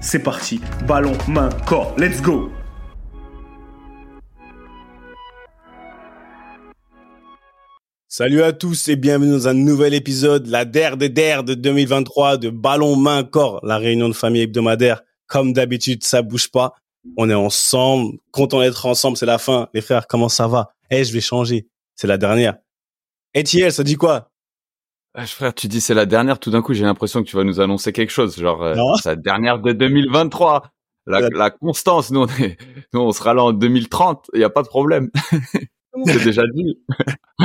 c'est parti. Ballon, main, corps. Let's go Salut à tous et bienvenue dans un nouvel épisode, la DER des DER de 2023 de Ballon, main, corps, la réunion de famille hebdomadaire. Comme d'habitude, ça bouge pas. On est ensemble, content d'être ensemble, c'est la fin. Les frères, comment ça va? Eh, je vais changer. C'est la dernière. Et Thiel, ça dit quoi? Ah, frère, tu dis c'est la dernière, tout d'un coup j'ai l'impression que tu vas nous annoncer quelque chose, genre euh, c'est la dernière de 2023. La, la constance, nous on, est, nous on sera là en 2030, il n'y a pas de problème. c'est déjà dit.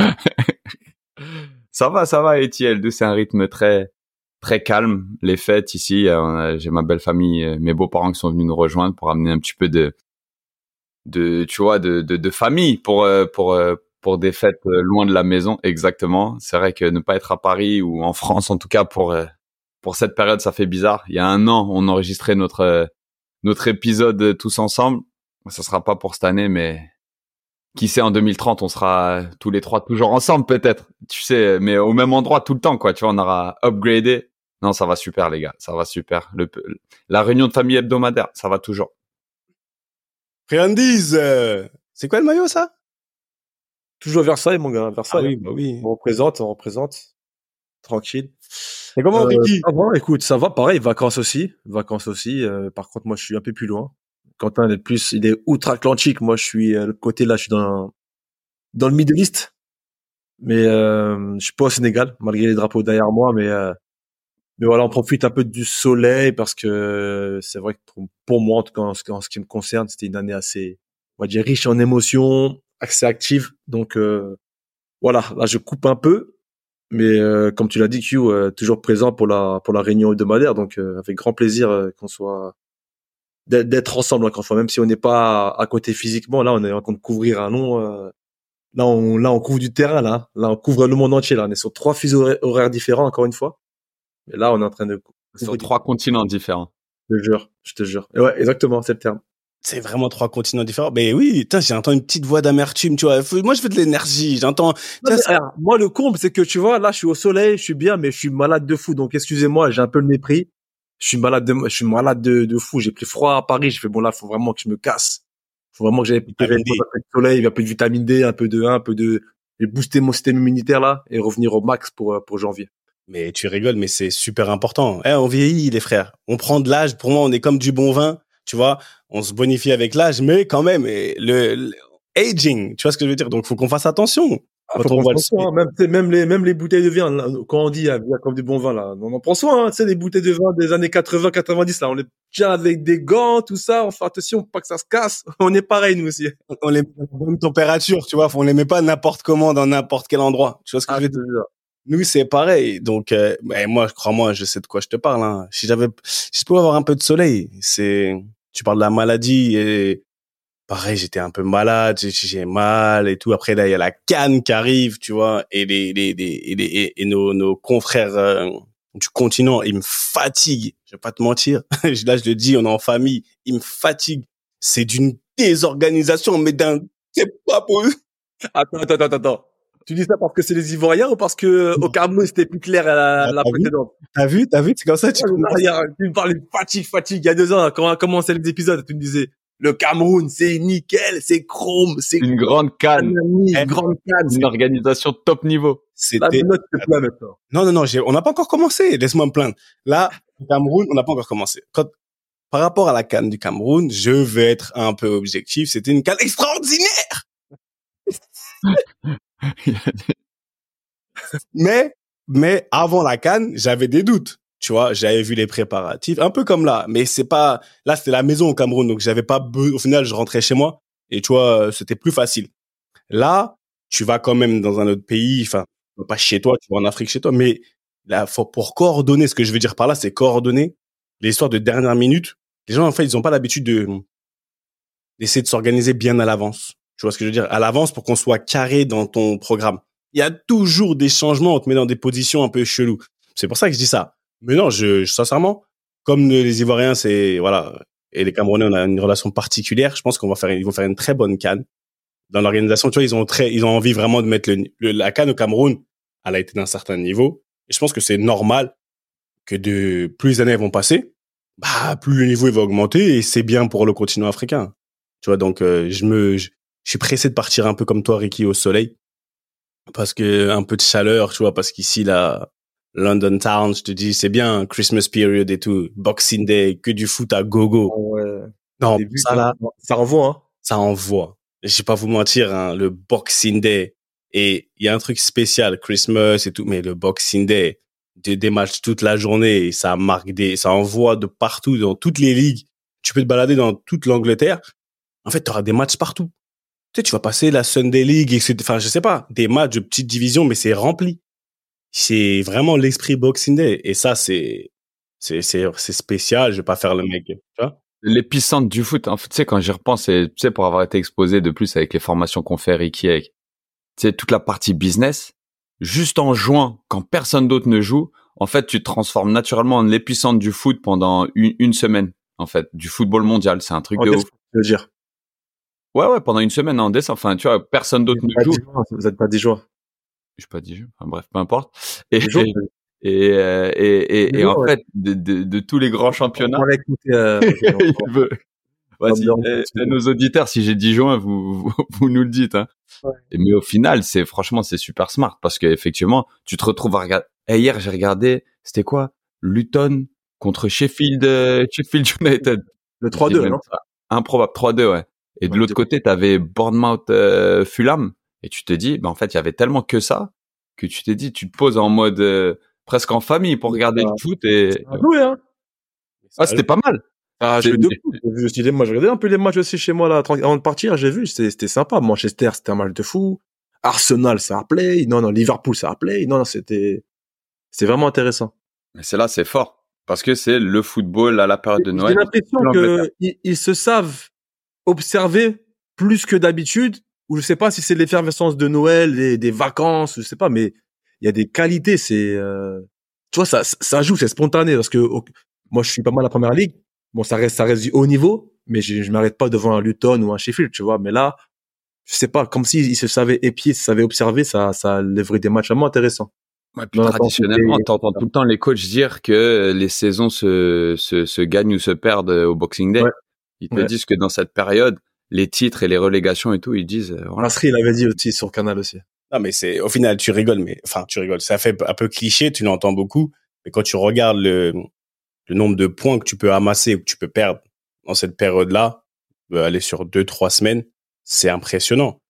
ça va, ça va, Etiel. C'est un rythme très très calme. Les fêtes ici, euh, j'ai ma belle famille, euh, mes beaux-parents qui sont venus nous rejoindre pour amener un petit peu de de tu vois de de, de famille pour pour pour des fêtes euh, loin de la maison, exactement. C'est vrai que ne pas être à Paris ou en France, en tout cas pour euh, pour cette période, ça fait bizarre. Il y a un an, on enregistrait notre euh, notre épisode tous ensemble. Ça sera pas pour cette année, mais qui sait en 2030, on sera tous les trois toujours ensemble peut-être. Tu sais, mais au même endroit tout le temps, quoi. Tu vois, on aura upgradé. Non, ça va super, les gars. Ça va super. Le, la réunion de famille hebdomadaire, ça va toujours. Friandiz, c'est quoi le maillot, ça? Toujours Versailles, mon gars. Versailles. Ah oui, bah oui. On représente, on représente. Tranquille. Et comment, euh, Ricky ça va, Écoute, ça va, pareil. Vacances aussi. Vacances aussi. Euh, par contre, moi, je suis un peu plus loin. Quentin, il est plus, il est outre-Atlantique. Moi, je suis euh, le côté là, je suis dans dans le Middle East. Mais euh, je suis pas au Sénégal, malgré les drapeaux derrière moi. Mais euh, mais voilà, on profite un peu du soleil parce que c'est vrai que pour, moi, en tout cas, en ce, qui me concerne, c'était une année assez, on va dire, riche en émotions, assez active. Donc euh, voilà, là je coupe un peu, mais euh, comme tu l'as dit, Q, euh, toujours présent pour la pour la réunion hebdomadaire. Donc avec grand plaisir qu'on soit d'être ensemble encore une fois, même si on n'est pas à côté physiquement. Là, on est en train de couvrir un long. là, on là on couvre du terrain là. Là, on couvre le monde entier. Là, on est sur trois fuseaux horaires différents encore une fois. Mais là, on est en train de sur trois continents différents. Je te jure, je te jure. ouais, exactement, c'est le terme c'est vraiment trois continents différents. Mais oui, j'entends une petite voix d'amertume, tu vois. Moi, je veux de l'énergie. J'entends. Moi, le comble, c'est que tu vois, là, je suis au soleil, je suis bien, mais je suis malade de fou. Donc, excusez-moi, j'ai un peu le mépris. Je suis malade de, je suis malade de, de fou. J'ai pris froid à Paris. Je fais bon là, faut vraiment que je me casse. Faut vraiment que j'aille plus de soleil, un peu de vitamine D, un peu de, un peu de, et booster mon système immunitaire là et revenir au max pour euh, pour janvier. Mais tu rigoles, mais c'est super important. Eh, on vieillit, les frères. On prend de l'âge. Pour moi, on est comme du bon vin tu vois, on se bonifie avec l'âge, mais quand même, le, aging, tu vois ce que je veux dire? Donc, faut qu'on fasse attention. Ah, on voit soin, même, même les même les bouteilles de vin quand on dit hein, comme du bon vin là on en prend soin hein, tu sais des bouteilles de vin des années 80 90 là on les tient avec des gants tout ça on fait attention pas que ça se casse on est pareil nous aussi on les met à bonne température tu vois on les met pas n'importe comment dans n'importe quel endroit tu vois ce que je veux dire? nous c'est pareil donc euh, moi crois-moi je sais de quoi je te parle hein. si j'avais si je pouvais avoir un peu de soleil c'est tu parles de la maladie et pareil, j'étais un peu malade, j'ai mal et tout. Après là, il y a la canne qui arrive, tu vois, et les les les, et, nos nos confrères euh, du continent, ils me fatiguent. Je vais pas te mentir. là, je le dis, on est en famille, ils me fatiguent. C'est d'une désorganisation, mais d'un c'est pas possible. Attends, attends, attends, attends. Tu dis ça parce que c'est les Ivoiriens ou parce que au Cameroun c'était plus clair à la, précédente? T'as vu, t'as vu, c'est comme ça. Tu, tu me parlais de fatigue, fatigue. Il y a deux ans, quand on a commencé les épisodes, tu me disais Le Cameroun, c'est nickel, c'est chrome, c'est une grande canne, une grande canne, une organisation top niveau. C'était. Non, non, non, on n'a pas encore commencé. Laisse-moi me plaindre. Là, le Cameroun, on n'a pas encore commencé. Quand, par rapport à la canne du Cameroun, je vais être un peu objectif. C'était une canne extraordinaire. mais, mais avant la canne, j'avais des doutes. Tu vois, j'avais vu les préparatifs, un peu comme là, mais c'est pas, là, c'était la maison au Cameroun, donc j'avais pas, au final, je rentrais chez moi et tu vois, c'était plus facile. Là, tu vas quand même dans un autre pays, enfin, pas chez toi, tu vas en Afrique chez toi, mais là, faut, pour coordonner, ce que je veux dire par là, c'est coordonner l'histoire de dernière minute. Les gens, en fait, ils ont pas l'habitude de, d'essayer de s'organiser bien à l'avance. Tu vois ce que je veux dire? À l'avance pour qu'on soit carré dans ton programme. Il y a toujours des changements, on te met dans des positions un peu cheloues. C'est pour ça que je dis ça. Mais non, je, sincèrement, comme les Ivoiriens, c'est voilà, et les Camerounais, on a une relation particulière. Je pense qu'on va faire, ils vont faire une très bonne canne. Dans l'organisation, tu vois, ils ont très, ils ont envie vraiment de mettre le, la canne au Cameroun. Elle a été d'un certain niveau, et je pense que c'est normal que de plus les années vont passer, bah plus le niveau va augmenter, et c'est bien pour le continent africain. Tu vois, donc euh, je me, je, suis pressé de partir un peu comme toi, Ricky, au soleil, parce que un peu de chaleur, tu vois, parce qu'ici là, London Town, je te dis, c'est bien Christmas period et tout, Boxing Day, que du foot à gogo. Ah ouais. Non, ça là, ça envoie. Hein. Ça envoie. Je vais pas vous mentir, hein, le Boxing Day et il y a un truc spécial, Christmas et tout, mais le Boxing Day, des, des matchs toute la journée, ça marque des, ça envoie de partout dans toutes les ligues. Tu peux te balader dans toute l'Angleterre. En fait, tu auras des matchs partout. Tu sais, tu vas passer la Sunday League, et enfin, je sais pas, des matchs de petite division, mais c'est rempli c'est vraiment l'esprit Boxing Day. Et ça, c'est, c'est, c'est, c'est spécial. Je vais pas faire le mec, tu vois. L'épicentre du foot, en fait, tu sais, quand j'y repense, c'est, tu sais, pour avoir été exposé de plus avec les formations qu'on fait, Ricky, avec, tu sais, toute la partie business, juste en juin, quand personne d'autre ne joue, en fait, tu te transformes naturellement en l'épicentre du foot pendant une, une, semaine, en fait, du football mondial. C'est un truc de ouf. Je veux dire. Ouais, ouais, pendant une semaine en décembre. Enfin, tu vois, personne d'autre ne joue. vous êtes pas des joueurs je pas dit enfin bref peu importe et et, euh, et, et, et, en fait de, de, de, tous les grands championnats euh, il veut Voici, nos auditeurs, si j'ai dit juin, vous, vous, nous le dites. Hein. Ouais. Mais au final, c'est franchement, c'est super smart parce qu'effectivement, tu te retrouves à regarder. Hier, j'ai regardé, c'était quoi? Luton contre Sheffield, euh, Sheffield United. Le 3-2, non? Improbable, 3-2, ouais. Et de l'autre côté, tu avais Bournemouth euh, Fulham. Et tu te dis, bah en fait, il y avait tellement que ça que tu t'es dit, tu te poses en mode euh, presque en famille pour regarder le foot et. Oui, hein. Ah, c'était pas mal. Ah, suis dit, moi, je regardais un peu les matchs aussi chez moi là, avant de partir. J'ai vu, c'était sympa. Manchester, c'était un match de fou. Arsenal, ça a play. Non, non, Liverpool, ça a play. Non, non, c'était, c'était vraiment intéressant. Mais c'est là, c'est fort. Parce que c'est le football à la période de Noël. J'ai l'impression qu'ils ils se savent observer plus que d'habitude ou je sais pas si c'est l'effervescence de Noël, des, des vacances, je sais pas, mais il y a des qualités. C'est, euh, tu vois, ça, ça joue, c'est spontané parce que moi, je suis pas mal à la première ligue. Bon, ça reste, ça reste du haut niveau, mais je, je m'arrête pas devant un Luton ou un Sheffield, tu vois. Mais là, je sais pas, comme s'ils se savaient épier, se savaient observer, ça, ça lèverait des matchs vraiment intéressants. Ouais, puis traditionnellement, t'entends tout le temps les coachs dire que les saisons se, se, se gagnent ou se perdent au Boxing Day. Ils te disent que dans cette période, les titres et les relégations et tout, ils disent. Euh, voilà. il avait dit aussi sur Canal aussi. Non, mais c'est au final, tu rigoles, mais enfin, tu rigoles. Ça fait un peu cliché, tu l'entends beaucoup, mais quand tu regardes le, le nombre de points que tu peux amasser ou que tu peux perdre dans cette période-là, euh, aller sur deux, trois semaines, c'est impressionnant.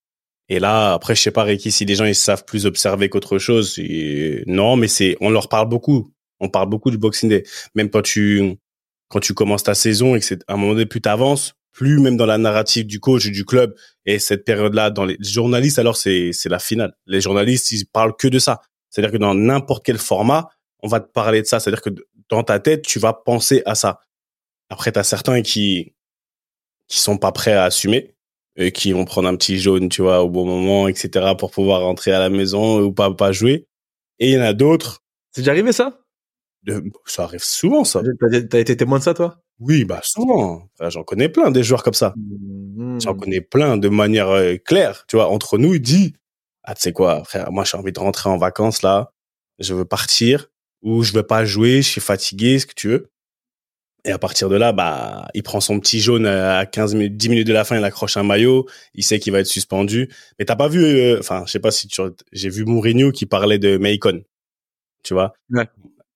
Et là, après, je sais pas, Ricky, si les gens ils savent plus observer qu'autre chose, non, mais c'est, on leur parle beaucoup. On parle beaucoup du Boxing Day. Même quand tu, quand tu commences ta saison et que c'est à un moment donné, plus t'avances, plus même dans la narrative du coach du club et cette période-là dans les journalistes alors c'est c'est la finale. Les journalistes ils parlent que de ça. C'est-à-dire que dans n'importe quel format on va te parler de ça. C'est-à-dire que dans ta tête tu vas penser à ça. Après tu as certains qui qui sont pas prêts à assumer et qui vont prendre un petit jaune tu vois au bon moment etc pour pouvoir rentrer à la maison ou pas pas jouer. Et il y en a d'autres. C'est déjà arrivé ça? Ça arrive souvent ça t'as été témoin de ça toi? Oui, bah souvent. J'en connais plein des joueurs comme ça. Mmh. J'en connais plein de manière euh, claire. Tu vois, entre nous, il dit ah tu sais quoi, frère, moi j'ai envie de rentrer en vacances là, je veux partir ou je veux pas jouer, je suis fatigué, ce que tu veux. Et à partir de là, bah, il prend son petit jaune à 15 minutes, 10 minutes de la fin, il accroche un maillot, il sait qu'il va être suspendu. Mais t'as pas vu, euh, enfin, je sais pas si tu, j'ai vu Mourinho qui parlait de Macon. Tu vois? Ouais.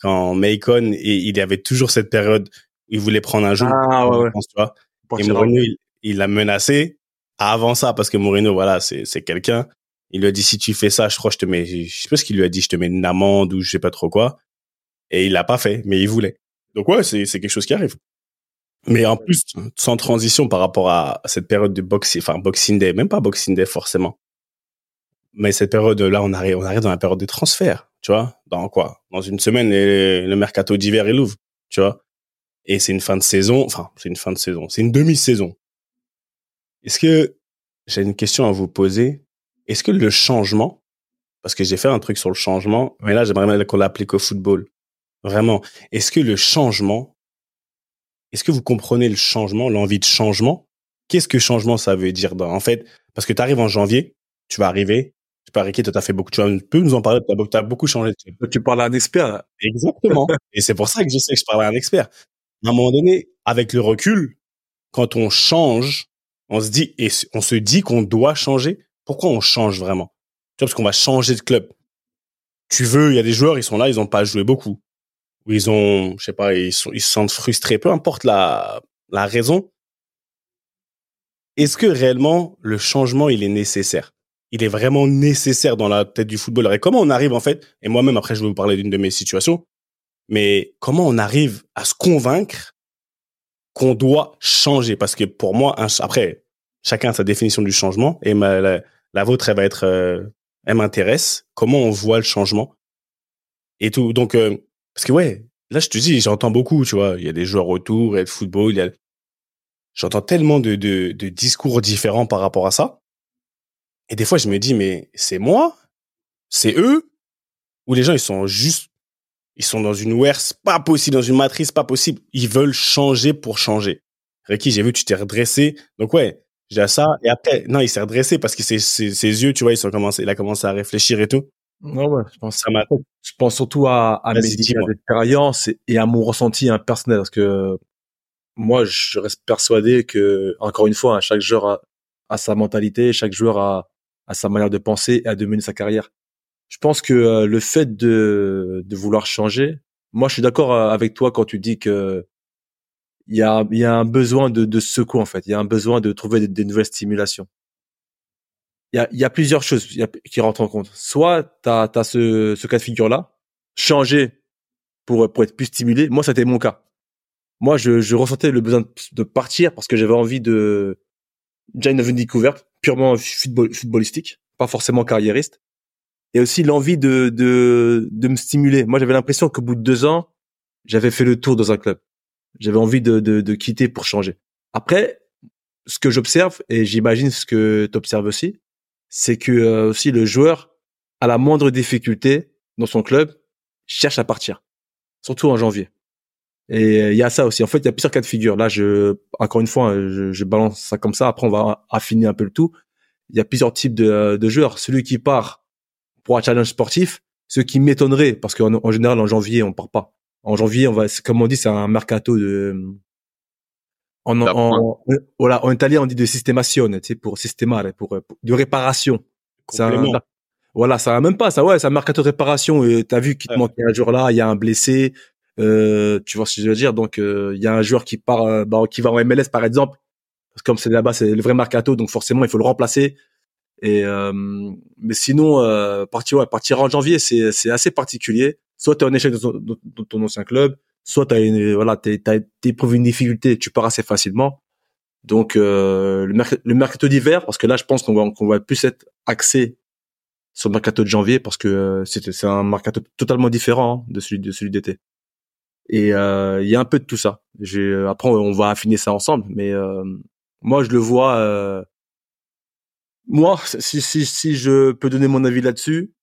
Quand Macon, et il avait toujours cette période où il voulait prendre un jaune. Ah, ouais, ouais. tu vois? Et Mourinho, il l'a menacé avant ça parce que Mourinho, voilà, c'est, quelqu'un. Il lui a dit, si tu fais ça, je crois, je te mets, je sais pas ce qu'il lui a dit, je te mets une amende ou je sais pas trop quoi. Et il l'a pas fait, mais il voulait. Donc ouais, c'est, c'est quelque chose qui arrive. Mais en plus, sans transition par rapport à cette période de boxing, enfin, boxing day, même pas boxing day forcément. Mais cette période-là, on arrive, on arrive dans la période des transferts, tu vois. Dans quoi? Dans une semaine, le mercato d'hiver, il ouvre, tu vois. Et c'est une fin de saison, enfin, c'est une fin de saison, c'est une demi-saison. Est-ce que, j'ai une question à vous poser. Est-ce que le changement, parce que j'ai fait un truc sur le changement, mais là, j'aimerais bien qu'on l'applique au football. Vraiment. Est-ce que le changement, est-ce que vous comprenez le changement, l'envie de changement? Qu'est-ce que changement ça veut dire? En fait, parce que tu arrives en janvier, tu vas arriver, tu peux Ricky, tu as fait beaucoup, tu peux nous en parler, tu as, beaucoup changé. Tu parles à un expert. Exactement. Et c'est pour ça que je sais que je parle à un expert. À un moment donné, avec le recul, quand on change, on se dit, et on se dit qu'on doit changer. Pourquoi on change vraiment? Tu vois, parce qu'on va changer de club. Tu veux, il y a des joueurs, ils sont là, ils ont pas joué beaucoup où ils ont, je sais pas, ils, sont, ils se sentent frustrés, peu importe la, la raison. Est-ce que réellement le changement il est nécessaire? Il est vraiment nécessaire dans la tête du footballeur. Et comment on arrive en fait Et moi-même après je vais vous parler d'une de mes situations. Mais comment on arrive à se convaincre qu'on doit changer? Parce que pour moi, après chacun a sa définition du changement et ma, la, vôtre elle va être, euh, elle m'intéresse. Comment on voit le changement? Et tout. Donc euh, parce que ouais, là je te dis, j'entends beaucoup, tu vois, il y a des joueurs autour, il y a le football, il y a j'entends tellement de, de, de discours différents par rapport à ça. Et des fois je me dis mais c'est moi, c'est eux? Ou les gens ils sont juste ils sont dans une WERS pas possible, dans une matrice pas possible, ils veulent changer pour changer. Ricky, j'ai vu tu t'es redressé. Donc ouais, j'ai ça et après non, il s'est redressé parce que ses, ses, ses yeux, tu vois, ils sont commencé il a commencé à réfléchir et tout. Non, ouais, je pense, je pense surtout à, à mes expériences et, à mon ressenti hein, personnel parce que moi, je reste persuadé que, encore une fois, hein, chaque joueur a, sa mentalité, chaque joueur a, a sa manière de penser et à de mener sa carrière. Je pense que euh, le fait de, de vouloir changer, moi, je suis d'accord euh, avec toi quand tu dis que il y a, y a un besoin de, de secours en fait. Il y a un besoin de trouver des nouvelles stimulations il y a, y a, plusieurs choses qui rentrent en compte. Soit tu as, as, ce, ce cas de figure-là, changer pour, pour être plus stimulé. Moi, c'était mon cas. Moi, je, je ressentais le besoin de partir parce que j'avais envie de déjà une découverte purement football, footballistique, pas forcément carriériste, et aussi l'envie de, de, de me stimuler. Moi, j'avais l'impression qu'au bout de deux ans, j'avais fait le tour dans un club. J'avais envie de, de, de quitter pour changer. Après, ce que j'observe, et j'imagine ce que tu observes aussi, c'est que euh, aussi le joueur, à la moindre difficulté dans son club, cherche à partir, surtout en janvier. Et euh, il y a ça aussi. En fait, il y a plusieurs cas de figure. Là, je, encore une fois, je, je, balance ça comme ça. Après, on va affiner un peu le tout. Il y a plusieurs types de, de joueurs. Celui qui part pour un challenge sportif, ce qui m'étonnerait, parce qu'en en général, en janvier, on part pas. En janvier, on va, comme on dit, c'est un mercato de, en, en, voilà, en italien, on dit de systémation, tu sais, pour systémare, pour, pour de réparation. Ça, voilà, ça même pas, ça, ouais, ça marque de réparation. Et t'as vu qu'il te manque un joueur là, il y a un blessé, euh, tu vois ce que je veux dire? Donc, euh, il y a un joueur qui part, euh, bah, qui va en MLS par exemple, parce que comme c'est là-bas, c'est le vrai mercato, donc forcément, il faut le remplacer. Et euh, mais sinon, partir, ouais, partir en janvier, c'est c'est assez particulier. Soit tu es en échec dans ton ancien club, soit t'as une voilà t'as éprouvé une difficulté tu pars assez facilement donc euh, le, le mercato d'hiver parce que là je pense qu'on va qu'on va plus être axé sur le mercato de janvier parce que c'est c'est un mercato totalement différent hein, de celui de celui d'été et euh, il y a un peu de tout ça j'ai après on va affiner ça ensemble mais euh, moi je le vois moi si si si je peux donner mon avis là-dessus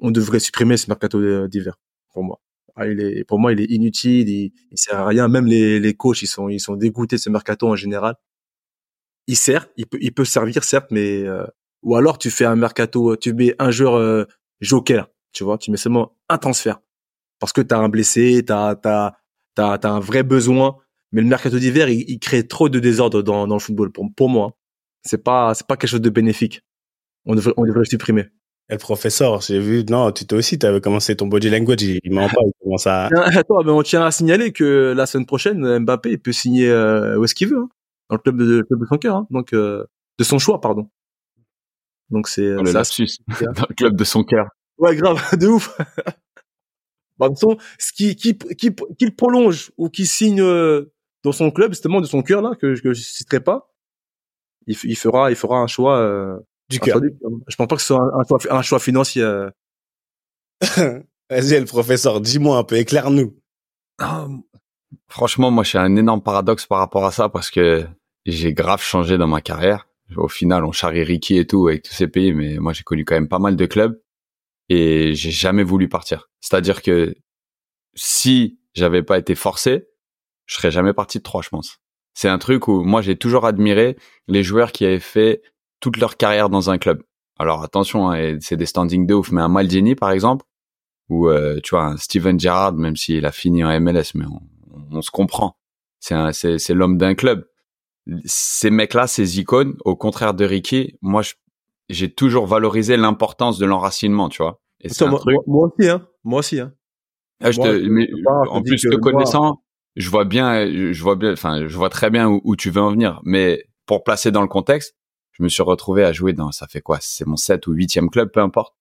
on devrait supprimer ce mercato d'hiver pour moi ah, il est, pour moi, il est inutile, il, il sert à rien. Même les, les coachs, ils sont, ils sont dégoûtés de ce mercato en général. Il sert, il peut, il peut servir certes, mais euh, ou alors tu fais un mercato, tu mets un joueur euh, joker, tu vois, tu mets seulement un transfert parce que t'as un blessé, t'as, t'as, T'as as un vrai besoin. Mais le mercato d'hiver, il, crée trop de désordre dans, dans le football. Pour, pour moi, c'est pas c'est pas quelque chose de bénéfique. On devrait on devrait le supprimer. Et le professeur, j'ai vu, non, tu t'es aussi, tu avais commencé ton body language, il, ment pas, il commence à... Attends, mais on tient à signaler que la semaine prochaine, Mbappé, il peut signer euh, où est-ce qu'il veut, hein, dans le club de, club de son cœur, hein, donc euh, de son choix, pardon. Donc c'est... le lapsus, dans le club de son cœur. Ouais, grave, de ouf. Bah, de toute ce qui, qui, qui, qui, prolonge ou qui signe euh, dans son club, justement, de son cœur, là, que, que je citerai pas, il, il fera, il fera un choix euh, du cœur. Je pense pas que ce soit un, choix, un choix financier. Euh. Vas-y, le professeur, dis-moi un peu, éclaire-nous. franchement, moi, j'ai un énorme paradoxe par rapport à ça parce que j'ai grave changé dans ma carrière. Au final, on charrie Ricky et tout avec tous ces pays, mais moi, j'ai connu quand même pas mal de clubs et j'ai jamais voulu partir. C'est-à-dire que si j'avais pas été forcé, je serais jamais parti de trois, je pense. C'est un truc où moi j'ai toujours admiré les joueurs qui avaient fait toute leur carrière dans un club. Alors attention, hein, c'est des standings de ouf, mais un Maldini par exemple, ou euh, tu vois un Steven Gerrard, même s'il a fini en MLS, mais on, se comprend. C'est l'homme d'un club. Ces mecs-là, ces icônes, au contraire de Ricky, moi j'ai toujours valorisé l'importance de l'enracinement, tu vois. Et moi, moi, aussi, hein. Moi aussi, hein. Ah, je te, mais, en plus, te connaissant, je vois bien, je vois bien, enfin, je vois très bien où, tu veux en venir. Mais pour placer dans le contexte, je me suis retrouvé à jouer dans, ça fait quoi, c'est mon 7 ou huitième club, peu importe.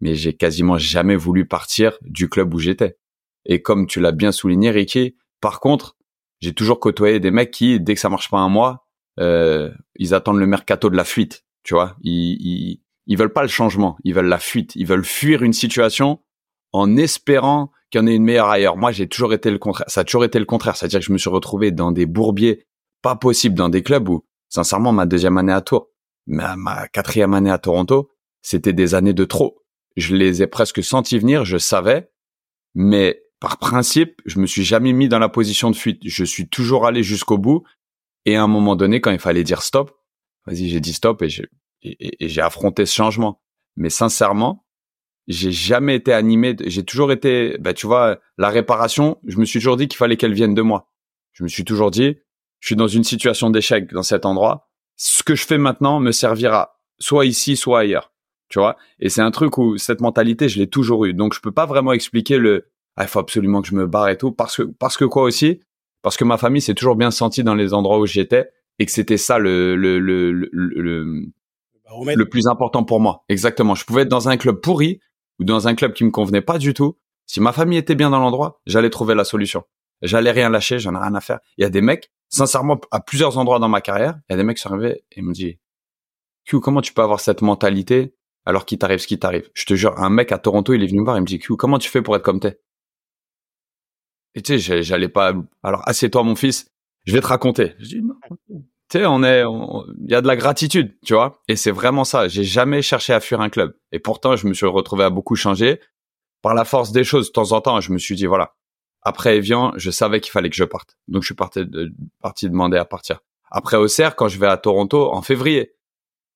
Mais j'ai quasiment jamais voulu partir du club où j'étais. Et comme tu l'as bien souligné, Ricky, par contre, j'ai toujours côtoyé des mecs qui, dès que ça marche pas un mois, euh, ils attendent le mercato de la fuite. Tu vois, ils, ils, ils veulent pas le changement, ils veulent la fuite, ils veulent fuir une situation en espérant qu'il y en ait une meilleure ailleurs. Moi, j'ai toujours été le contraire. Ça a toujours été le contraire. C'est-à-dire que je me suis retrouvé dans des bourbiers pas possibles, dans des clubs où, sincèrement, ma deuxième année à Tours, ma, ma quatrième année à Toronto, c'était des années de trop. Je les ai presque sentis venir, je savais, mais par principe, je me suis jamais mis dans la position de fuite. Je suis toujours allé jusqu'au bout. Et à un moment donné, quand il fallait dire stop, vas-y, j'ai dit stop et j'ai, et affronté ce changement. Mais sincèrement, j'ai jamais été animé. J'ai toujours été, bah, tu vois, la réparation. Je me suis toujours dit qu'il fallait qu'elle vienne de moi. Je me suis toujours dit, je suis dans une situation d'échec dans cet endroit. Ce que je fais maintenant me servira soit ici, soit ailleurs. Tu vois? Et c'est un truc où cette mentalité, je l'ai toujours eu. Donc je peux pas vraiment expliquer le, ah, il faut absolument que je me barre et tout, parce que parce que quoi aussi, parce que ma famille s'est toujours bien sentie dans les endroits où j'étais et que c'était ça le le le le, le, plus important pour moi. Exactement. Je pouvais être dans un club pourri, ou dans un club qui me convenait pas du tout, si ma famille était bien dans l'endroit, j'allais trouver la solution. J'allais rien lâcher, j'en ai rien à faire. Il y a des mecs, sincèrement, à plusieurs endroits dans ma carrière, il y a des mecs qui sont arrivés et me disent, Q, comment tu peux avoir cette mentalité alors qu'il t'arrive ce qui t'arrive? Je te jure, un mec à Toronto, il est venu me voir, il me dit, Q, comment tu fais pour être comme t'es? Et tu sais, j'allais pas, alors assieds-toi mon fils, je vais te raconter. Je dis, non, il y a de la gratitude, tu vois. Et c'est vraiment ça. J'ai jamais cherché à fuir un club. Et pourtant, je me suis retrouvé à beaucoup changer. Par la force des choses, de temps en temps, je me suis dit, voilà. Après Evian, je savais qu'il fallait que je parte. Donc, je suis parti, de, parti demander à partir. Après Auxerre, quand je vais à Toronto en février,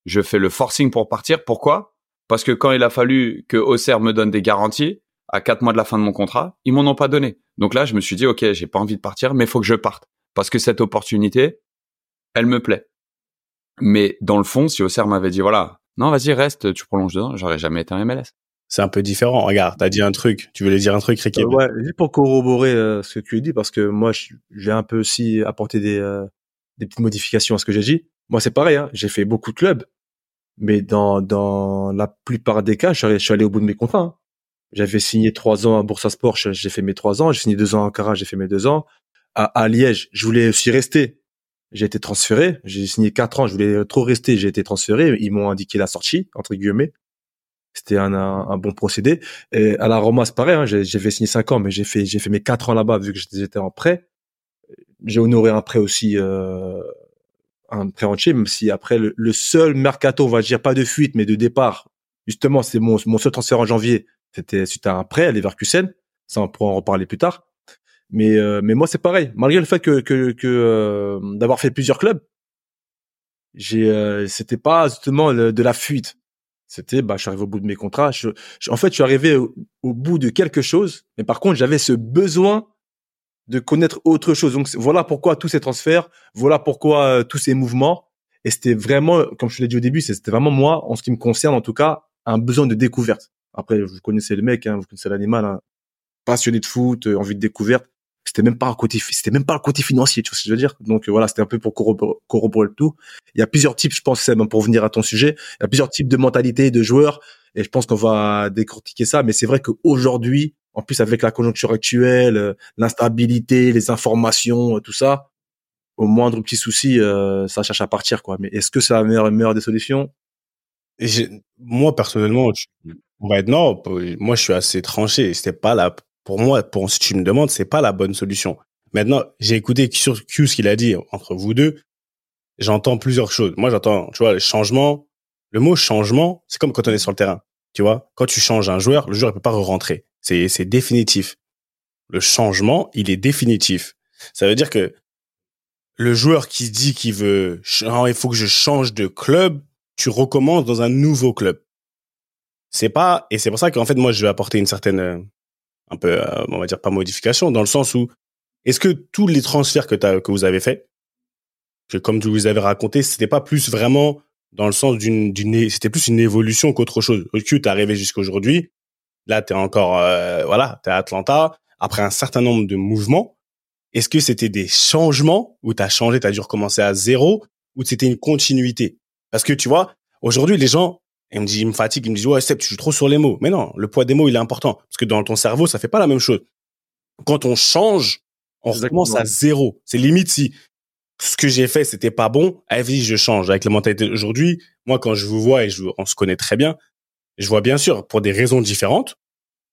je fais le forcing pour partir. Pourquoi? Parce que quand il a fallu que Auxerre me donne des garanties, à quatre mois de la fin de mon contrat, ils m'en ont pas donné. Donc là, je me suis dit, OK, j'ai pas envie de partir, mais faut que je parte. Parce que cette opportunité, elle me plaît. Mais dans le fond, si Auxerre m'avait dit, voilà, non, vas-y, reste, tu prolonges dedans, j'aurais jamais été un MLS. C'est un peu différent. Regarde, t'as dit un truc. Tu voulais dire un truc, Ricky euh, Ouais, juste pour corroborer euh, ce que tu as dit, parce que moi, j'ai un peu aussi apporté des, euh, des petites modifications à ce que j'ai dit. Moi, c'est pareil. Hein, j'ai fait beaucoup de clubs, mais dans dans la plupart des cas, je suis allé, au bout de mes contrats. Hein. J'avais signé trois ans à Boursa Sport, j'ai fait mes trois ans. J'ai signé deux ans à Ankara, j'ai fait mes deux ans. À, à Liège, je voulais aussi rester, j'ai été transféré. J'ai signé quatre ans. Je voulais trop rester. J'ai été transféré. Ils m'ont indiqué la sortie entre guillemets. C'était un, un, bon procédé. Et à la Roma, c'est pareil. Hein, j'ai fait cinq ans, mais j'ai fait j'ai fait mes quatre ans là-bas vu que j'étais en prêt. J'ai honoré un prêt aussi, euh, un prêt entier, même si après le, seul mercato, on va dire pas de fuite, mais de départ. Justement, c'est mon mon seul transfert en janvier. C'était suite à un prêt à Leverkusen. Ça, on pourra en reparler plus tard. Mais euh, mais moi c'est pareil. Malgré le fait que que, que euh, d'avoir fait plusieurs clubs, j'ai euh, c'était pas justement de la fuite. C'était bah je suis arrivé au bout de mes contrats. en fait je suis arrivé au, bout de quelque chose, mais par contre j'avais ce besoin de connaître autre chose. Donc voilà pourquoi tous ces transferts, voilà pourquoi tous ces mouvements. Et c'était vraiment, comme je l'ai dit au début, c'était vraiment moi, en ce qui me concerne en tout cas, un besoin de découverte. Après, vous connaissez le mec, hein, vous connaissez l'animal, hein, passionné de foot, envie de découverte. C'était même pas un côté, c'était même pas le côté financier, tu vois ce que je veux dire? Donc euh, voilà, c'était un peu pour corroborer, le tout. Il y a plusieurs types, je pense, c'est pour venir à ton sujet, il y a plusieurs types de mentalités de joueurs, et je pense qu'on va décortiquer ça. Mais c'est vrai qu'aujourd'hui, en plus avec la conjoncture actuelle, euh, l'instabilité, les informations, tout ça, au moindre petit souci, ça cherche à partir, quoi. Mais est-ce que c'est la meilleure, meilleure des solutions? Moi personnellement, on va être non. Moi, je suis assez tranché. C'était pas la, pour moi, pour si tu me demandes, c'est pas la bonne solution. Maintenant, j'ai écouté sur Q ce qu'il a dit entre vous deux. J'entends plusieurs choses. Moi, j'entends, tu vois, le changement. Le mot changement, c'est comme quand on est sur le terrain. Tu vois, quand tu changes un joueur, le joueur ne peut pas re-rentrer. C'est, c'est définitif. Le changement, il est définitif. Ça veut dire que le joueur qui dit qu'il veut, il faut que je change de club, tu recommences dans un nouveau club c'est pas et c'est pour ça qu'en fait moi je vais apporter une certaine euh, un peu euh, on va dire pas modification dans le sens où est-ce que tous les transferts que que vous avez fait que comme vous les avez raconté c'était pas plus vraiment dans le sens d'une d'une c'était plus une évolution qu'autre chose? Tu es arrivé jusqu'à aujourd'hui là tu es encore euh, voilà tu es à Atlanta après un certain nombre de mouvements est-ce que c'était des changements où tu as changé tu as dû recommencer à zéro ou c'était une continuité? Parce que tu vois aujourd'hui les gens il me dit, il me fatigue, il me dit, ouais, Seb, tu joues trop sur les mots. Mais non, le poids des mots, il est important. Parce que dans ton cerveau, ça fait pas la même chose. Quand on change, on recommence à zéro. C'est limite si ce que j'ai fait, c'était pas bon. Allez, je change. Avec la mentalité d'aujourd'hui, moi, quand je vous vois et je, on se connaît très bien, je vois bien sûr pour des raisons différentes,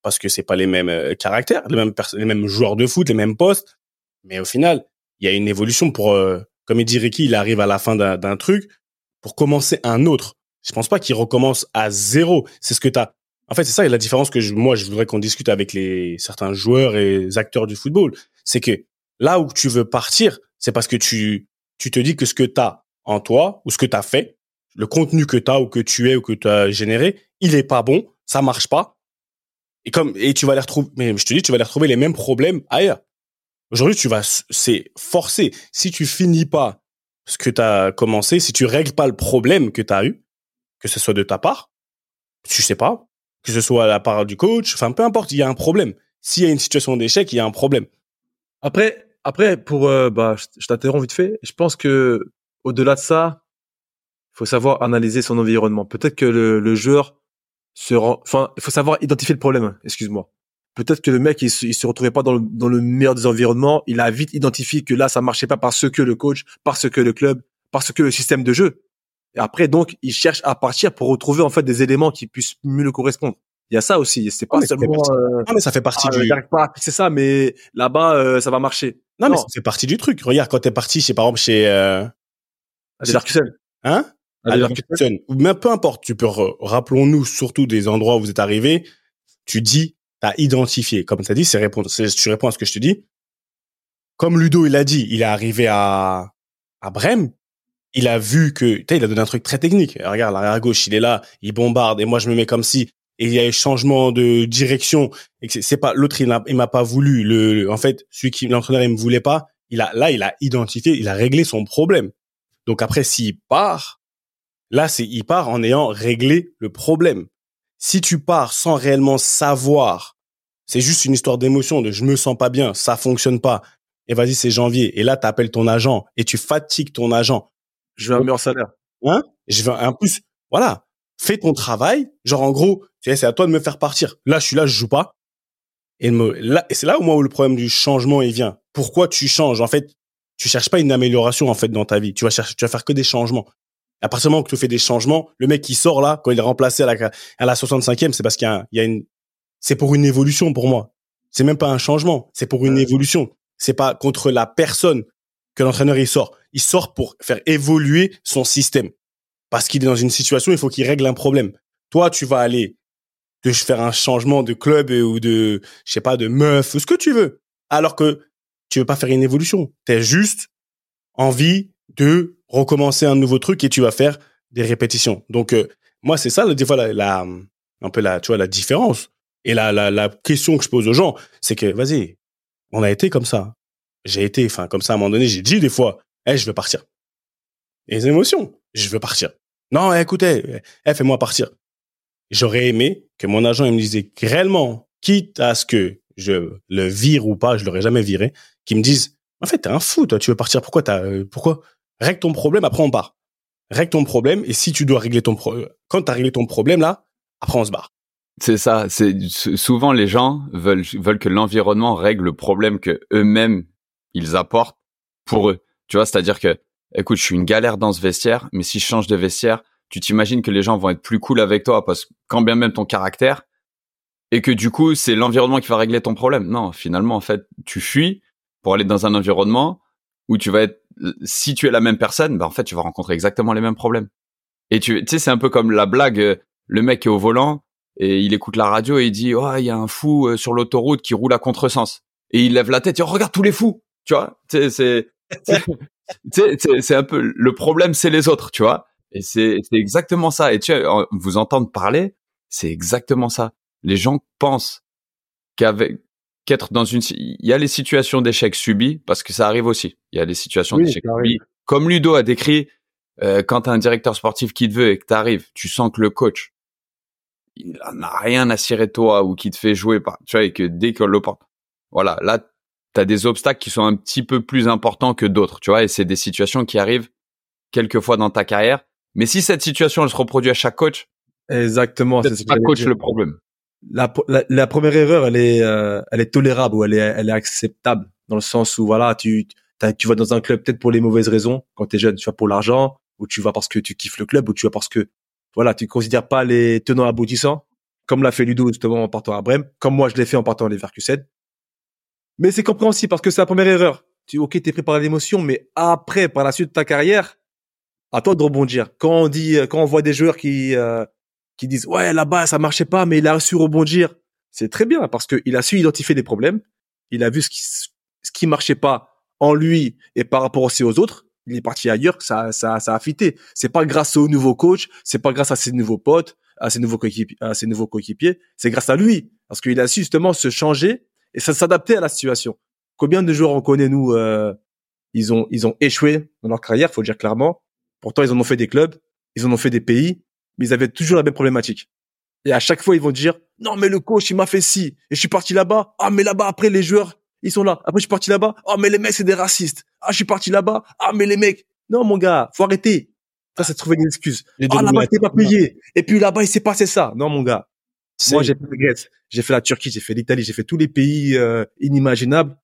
parce que c'est pas les mêmes euh, caractères, les mêmes les mêmes joueurs de foot, les mêmes postes. Mais au final, il y a une évolution pour, euh, comme il dit Ricky, il arrive à la fin d'un truc pour commencer un autre. Je pense pas qu'il recommence à zéro. C'est ce que tu. En fait, c'est ça la différence que je, moi, je voudrais qu'on discute avec les certains joueurs et acteurs du football. C'est que là où tu veux partir, c'est parce que tu, tu te dis que ce que tu as en toi ou ce que tu as fait, le contenu que tu as ou que tu es ou que tu as généré, il est pas bon, ça marche pas. Et comme et tu vas les retrouver mais je te dis tu vas les retrouver les mêmes problèmes ailleurs. Aujourd'hui, tu vas c'est forcé. Si tu finis pas ce que tu as commencé, si tu règles pas le problème que tu as eu, que ce soit de ta part, tu sais pas, que ce soit à la part du coach, enfin peu importe, il y a un problème. S'il y a une situation d'échec, il y a un problème. Après, après pour euh, bah, je t'interromps vite fait. Je pense que au-delà de ça, il faut savoir analyser son environnement. Peut-être que le, joueur se rend, enfin, il faut savoir identifier le problème. Excuse-moi. Peut-être que le mec il se, se retrouvait pas dans le, dans le meilleur des environnements. Il a vite identifié que là ça marchait pas parce que le coach, parce que le club, parce que le système de jeu. Et après, donc, il cherche à partir pour retrouver en fait des éléments qui puissent mieux le correspondre. Il y a ça aussi. C'est pas seulement. Euh, non, mais ça fait partie ah, du. c'est ça, mais là-bas, euh, ça va marcher. Non, mais c'est partie du truc. Regarde, quand t'es parti, chez par exemple chez. Euh... Hein? Leverkusen. Ou même peu importe. Tu peux rappelons-nous surtout des endroits où vous êtes arrivé. Tu dis, t'as identifié. Comme t'as dit, c'est répondre. Tu réponds à ce que je te dis. Comme Ludo, il a dit, il est arrivé à à Brême il a vu que, il a donné un truc très technique. Regarde, l'arrière gauche, il est là, il bombarde, et moi je me mets comme si, et il y a un changement de direction, et que c'est pas, l'autre, il m'a pas voulu. En fait, celui qui, l'entraîneur, il me voulait pas. Il a, là, il a identifié, il a réglé son problème. Donc après, s'il part, là, c'est, il part en ayant réglé le problème. Si tu pars sans réellement savoir, c'est juste une histoire d'émotion, de je me sens pas bien, ça fonctionne pas, et vas-sais c'est janvier, et là, tu appelles ton agent, et tu fatigues ton agent, je veux un meilleur salaire. Hein? Je veux un plus. Voilà. Fais ton travail. Genre en gros, tu sais, c'est à toi de me faire partir. Là, je suis là, je joue pas. Et, me, là, et c'est là où moi où le problème du changement il vient. Pourquoi tu changes? En fait, tu cherches pas une amélioration en fait dans ta vie. Tu vas chercher, tu vas faire que des changements. À partir du moment que tu fais des changements, le mec qui sort là, quand il est remplacé à la, à la 65e, c'est parce qu'il y a, il y a une, c'est pour une évolution pour moi. C'est même pas un changement, c'est pour une évolution. C'est pas contre la personne que l'entraîneur il sort. Il sort pour faire évoluer son système. Parce qu'il est dans une situation, il faut qu'il règle un problème. Toi, tu vas aller te faire un changement de club ou de, je sais pas, de meuf ou ce que tu veux. Alors que tu veux pas faire une évolution. Tu as juste envie de recommencer un nouveau truc et tu vas faire des répétitions. Donc, euh, moi, c'est ça, des fois, la, la, un peu la, tu vois, la différence. Et la, la, la question que je pose aux gens, c'est que, vas-y, on a été comme ça. J'ai été, enfin, comme ça, à un moment donné, j'ai dit des fois, eh, je veux partir. Les émotions, je veux partir. Non, écoutez, eh, fais-moi partir. J'aurais aimé que mon agent il me disait réellement, quitte à ce que je le vire ou pas, je l'aurais jamais viré, qu'il me dise, en fait, t'es un fou, toi, tu veux partir, pourquoi t'as, euh, pourquoi? Règle ton problème, après on part. Règle ton problème, et si tu dois régler ton problème, quand t'as réglé ton problème, là, après on se barre. C'est ça. C'est souvent les gens veulent veulent que l'environnement règle le problème que eux-mêmes ils apportent pour eux. Tu vois, c'est-à-dire que, écoute, je suis une galère dans ce vestiaire, mais si je change de vestiaire, tu t'imagines que les gens vont être plus cool avec toi parce que quand bien même ton caractère et que du coup c'est l'environnement qui va régler ton problème. Non, finalement en fait, tu fuis pour aller dans un environnement où tu vas être si tu es la même personne, bah en fait tu vas rencontrer exactement les mêmes problèmes. Et tu, tu sais, c'est un peu comme la blague, euh, le mec est au volant et il écoute la radio et il dit, oh, il y a un fou euh, sur l'autoroute qui roule à contresens. Et il lève la tête et regarde tous les fous, tu vois. C'est, c'est, c'est un peu le problème, c'est les autres, tu vois. Et c'est, c'est exactement ça. Et tu vois, vous entendre parler, c'est exactement ça. Les gens pensent qu'avec qu'être dans une, il y a les situations d'échec subies parce que ça arrive aussi. Il y a les situations d'échec subies. Comme Ludo a décrit, euh, quand t'as un directeur sportif qui te veut et que t'arrives, tu sens que le coach, il en a rien à cirer toi ou qui te fait jouer, pas, tu vois, et que dès que l'opportunité, voilà, là, t'as des obstacles qui sont un petit peu plus importants que d'autres, tu vois, et c'est des situations qui arrivent quelquefois dans ta carrière. Mais si cette situation, elle se reproduit à chaque coach, exactement, c'est pas coach le problème. La, la, première erreur, elle est, euh, elle est tolérable ou elle est, elle est acceptable dans le sens où voilà, tu, tu vas dans un club peut-être pour les mauvaises raisons quand t'es jeune, tu vas pour l'argent ou tu vas parce que tu kiffes le club ou tu vas parce que voilà, tu considères pas les tenants aboutissants comme l'a fait Ludo justement en partant à Brême, comme moi je l'ai fait en partant à Leverkusen. Mais c'est compréhensible parce que c'est la première erreur. Tu, ok, t'es pris par l'émotion, mais après, par la suite de ta carrière, à toi de rebondir. Quand on dit, quand on voit des joueurs qui euh, qui disent ouais là-bas ça marchait pas, mais il a su rebondir, c'est très bien parce qu'il a su identifier des problèmes, il a vu ce qui ce qui marchait pas en lui et par rapport aussi aux autres. Il est parti ailleurs, ça ça ça a fité. C'est pas grâce au nouveau coach, c'est pas grâce à ses nouveaux potes, à ses nouveaux coéquipiers, à ses nouveaux coéquipiers, c'est grâce à lui parce qu'il a su justement se changer et ça s'adapter à la situation. Combien de joueurs on connaît nous euh, ils ont ils ont échoué dans leur carrière, faut le dire clairement. Pourtant ils en ont fait des clubs, ils en ont fait des pays, mais ils avaient toujours la même problématique. Et à chaque fois ils vont dire non mais le coach il m'a fait ci et je suis parti là-bas. Ah mais là-bas après les joueurs ils sont là. Après je suis parti là-bas. Ah mais les mecs c'est des racistes. Ah je suis parti là-bas. Ah mais les mecs non mon gars faut arrêter. Ça c'est trouver une excuse. Ah là-bas t'es pas payé. Et puis là-bas il s'est passé ça. Non mon gars. Moi, j'ai fait Grèce, j'ai fait la Turquie, j'ai fait l'Italie, j'ai fait tous les pays euh, inimaginables.